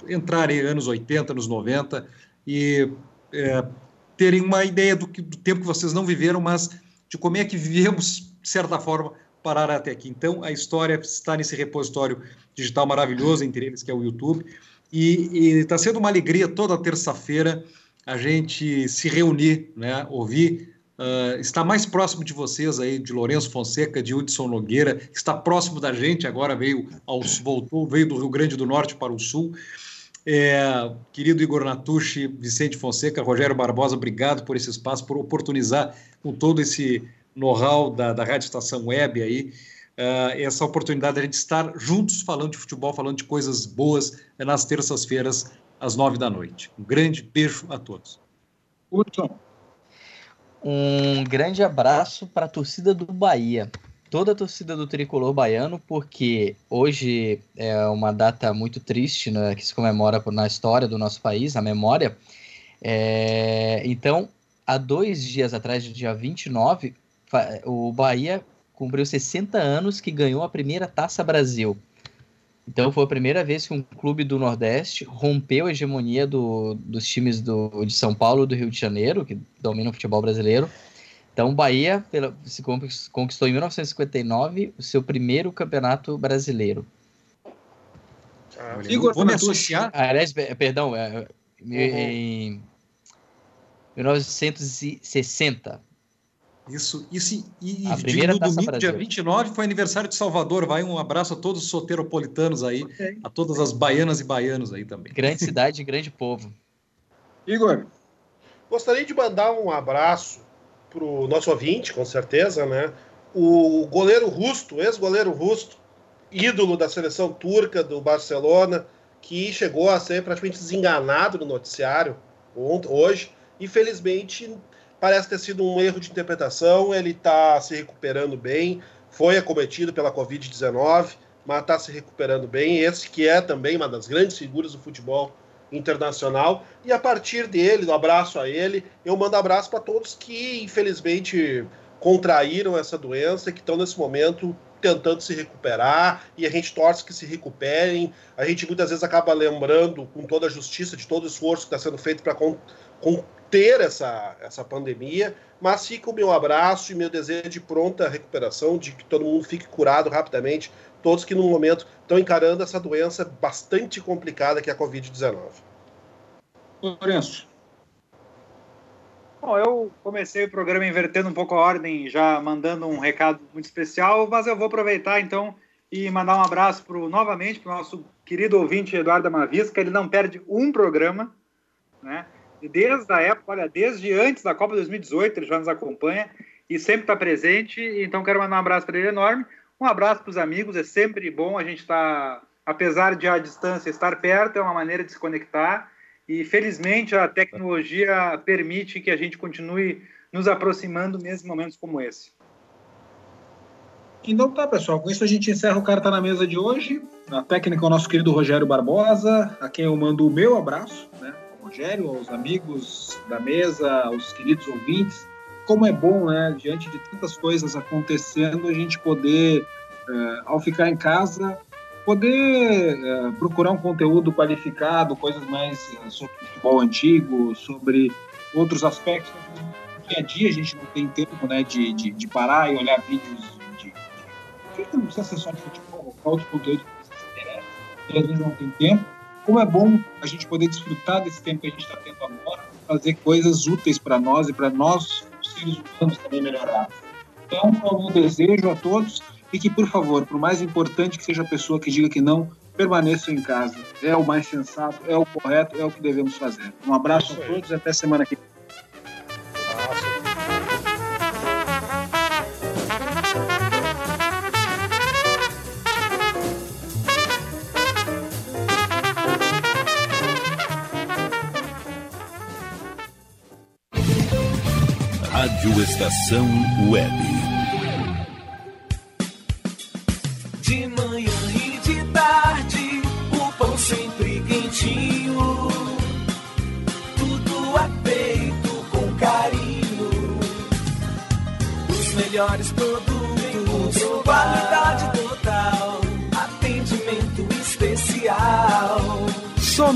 entrar em anos 80, anos 90 e é, terem uma ideia do, que, do tempo que vocês não viveram, mas de como é que vivemos, de certa forma, parar até aqui. Então, a história está nesse repositório digital maravilhoso, entre eles, que é o YouTube. E está sendo uma alegria toda terça-feira a gente se reunir, né, ouvir uh, está mais próximo de vocês aí, de Lourenço Fonseca, de Hudson Nogueira, está próximo da gente, agora veio ao, voltou, veio do Rio Grande do Norte para o Sul. É, querido Igor Natucci, Vicente Fonseca, Rogério Barbosa, obrigado por esse espaço, por oportunizar com todo esse know-how da, da Rádio Estação Web aí, uh, essa oportunidade de a gente estar juntos falando de futebol, falando de coisas boas nas terças-feiras, às nove da noite. Um grande beijo a todos. Hudson. Um grande abraço para a torcida do Bahia. Toda a torcida do tricolor baiano, porque hoje é uma data muito triste né, que se comemora na história do nosso país, a memória. É, então, há dois dias atrás, no dia 29, o Bahia cumpriu 60 anos que ganhou a primeira Taça Brasil. Então foi a primeira vez que um clube do Nordeste rompeu a hegemonia do, dos times do, de São Paulo e do Rio de Janeiro, que dominam o futebol brasileiro. Então o Bahia pela, se conquistou em 1959 o seu primeiro campeonato brasileiro. Ah, Igor, vou me associar. Ah, aliás, perdão, é, uhum. em 1960. Isso, isso e, a e no domingo, Brasil. dia 29, foi aniversário de Salvador. Vai um abraço a todos os soteropolitanos aí, okay. a todas as baianas e baianos aí também. Grande cidade, grande povo. Igor. Gostaria de mandar um abraço para o nosso ouvinte, com certeza, né? O goleiro Rusto, ex-goleiro Rusto, ídolo da seleção turca do Barcelona, que chegou a ser praticamente desenganado no noticiário hoje. Infelizmente, Parece ter sido um erro de interpretação. Ele está se recuperando bem. Foi acometido pela Covid-19, mas está se recuperando bem. Esse que é também uma das grandes figuras do futebol internacional. E a partir dele, do abraço a ele, eu mando abraço para todos que, infelizmente, contraíram essa doença, que estão nesse momento tentando se recuperar e a gente torce que se recuperem. A gente muitas vezes acaba lembrando, com toda a justiça, de todo o esforço que está sendo feito para conter essa, essa pandemia, mas fica o meu abraço e meu desejo de pronta recuperação, de que todo mundo fique curado rapidamente, todos que no momento estão encarando essa doença bastante complicada que é a Covid-19. Lourenço. Bom, eu comecei o programa invertendo um pouco a ordem, já mandando um recado muito especial, mas eu vou aproveitar então e mandar um abraço pro, novamente para o nosso querido ouvinte Eduardo Amavisca, ele não perde um programa, né? Desde a época, olha, desde antes da Copa 2018, ele já nos acompanha e sempre está presente. Então, quero mandar um abraço para ele enorme. Um abraço para os amigos, é sempre bom a gente estar, tá, apesar de a distância estar perto, é uma maneira de se conectar. E felizmente a tecnologia permite que a gente continue nos aproximando mesmo em momentos como esse. Então tá, pessoal. Com isso a gente encerra o Carta na Mesa de hoje. Na técnica, o nosso querido Rogério Barbosa, a quem eu mando o meu abraço, né? Rogério, aos amigos da mesa, aos queridos ouvintes. Como é bom, né, diante de tantas coisas acontecendo, a gente poder, é, ao ficar em casa, poder é, procurar um conteúdo qualificado, coisas mais é, sobre futebol antigo, sobre outros aspectos. No dia a dia a gente não tem tempo né, de, de, de parar e olhar vídeos de, de, não precisa ser só de futebol, outro conteúdo que você se interessa, e às vezes não tem tempo como é bom a gente poder desfrutar desse tempo que a gente está tendo agora, fazer coisas úteis para nós e para nós, seres humanos, também melhorar. Então, é um desejo a todos e que, por favor, por mais importante que seja a pessoa que diga que não, permaneçam em casa. É o mais sensato, é o correto, é o que devemos fazer. Um abraço a todos e até semana que vem. Estação Web.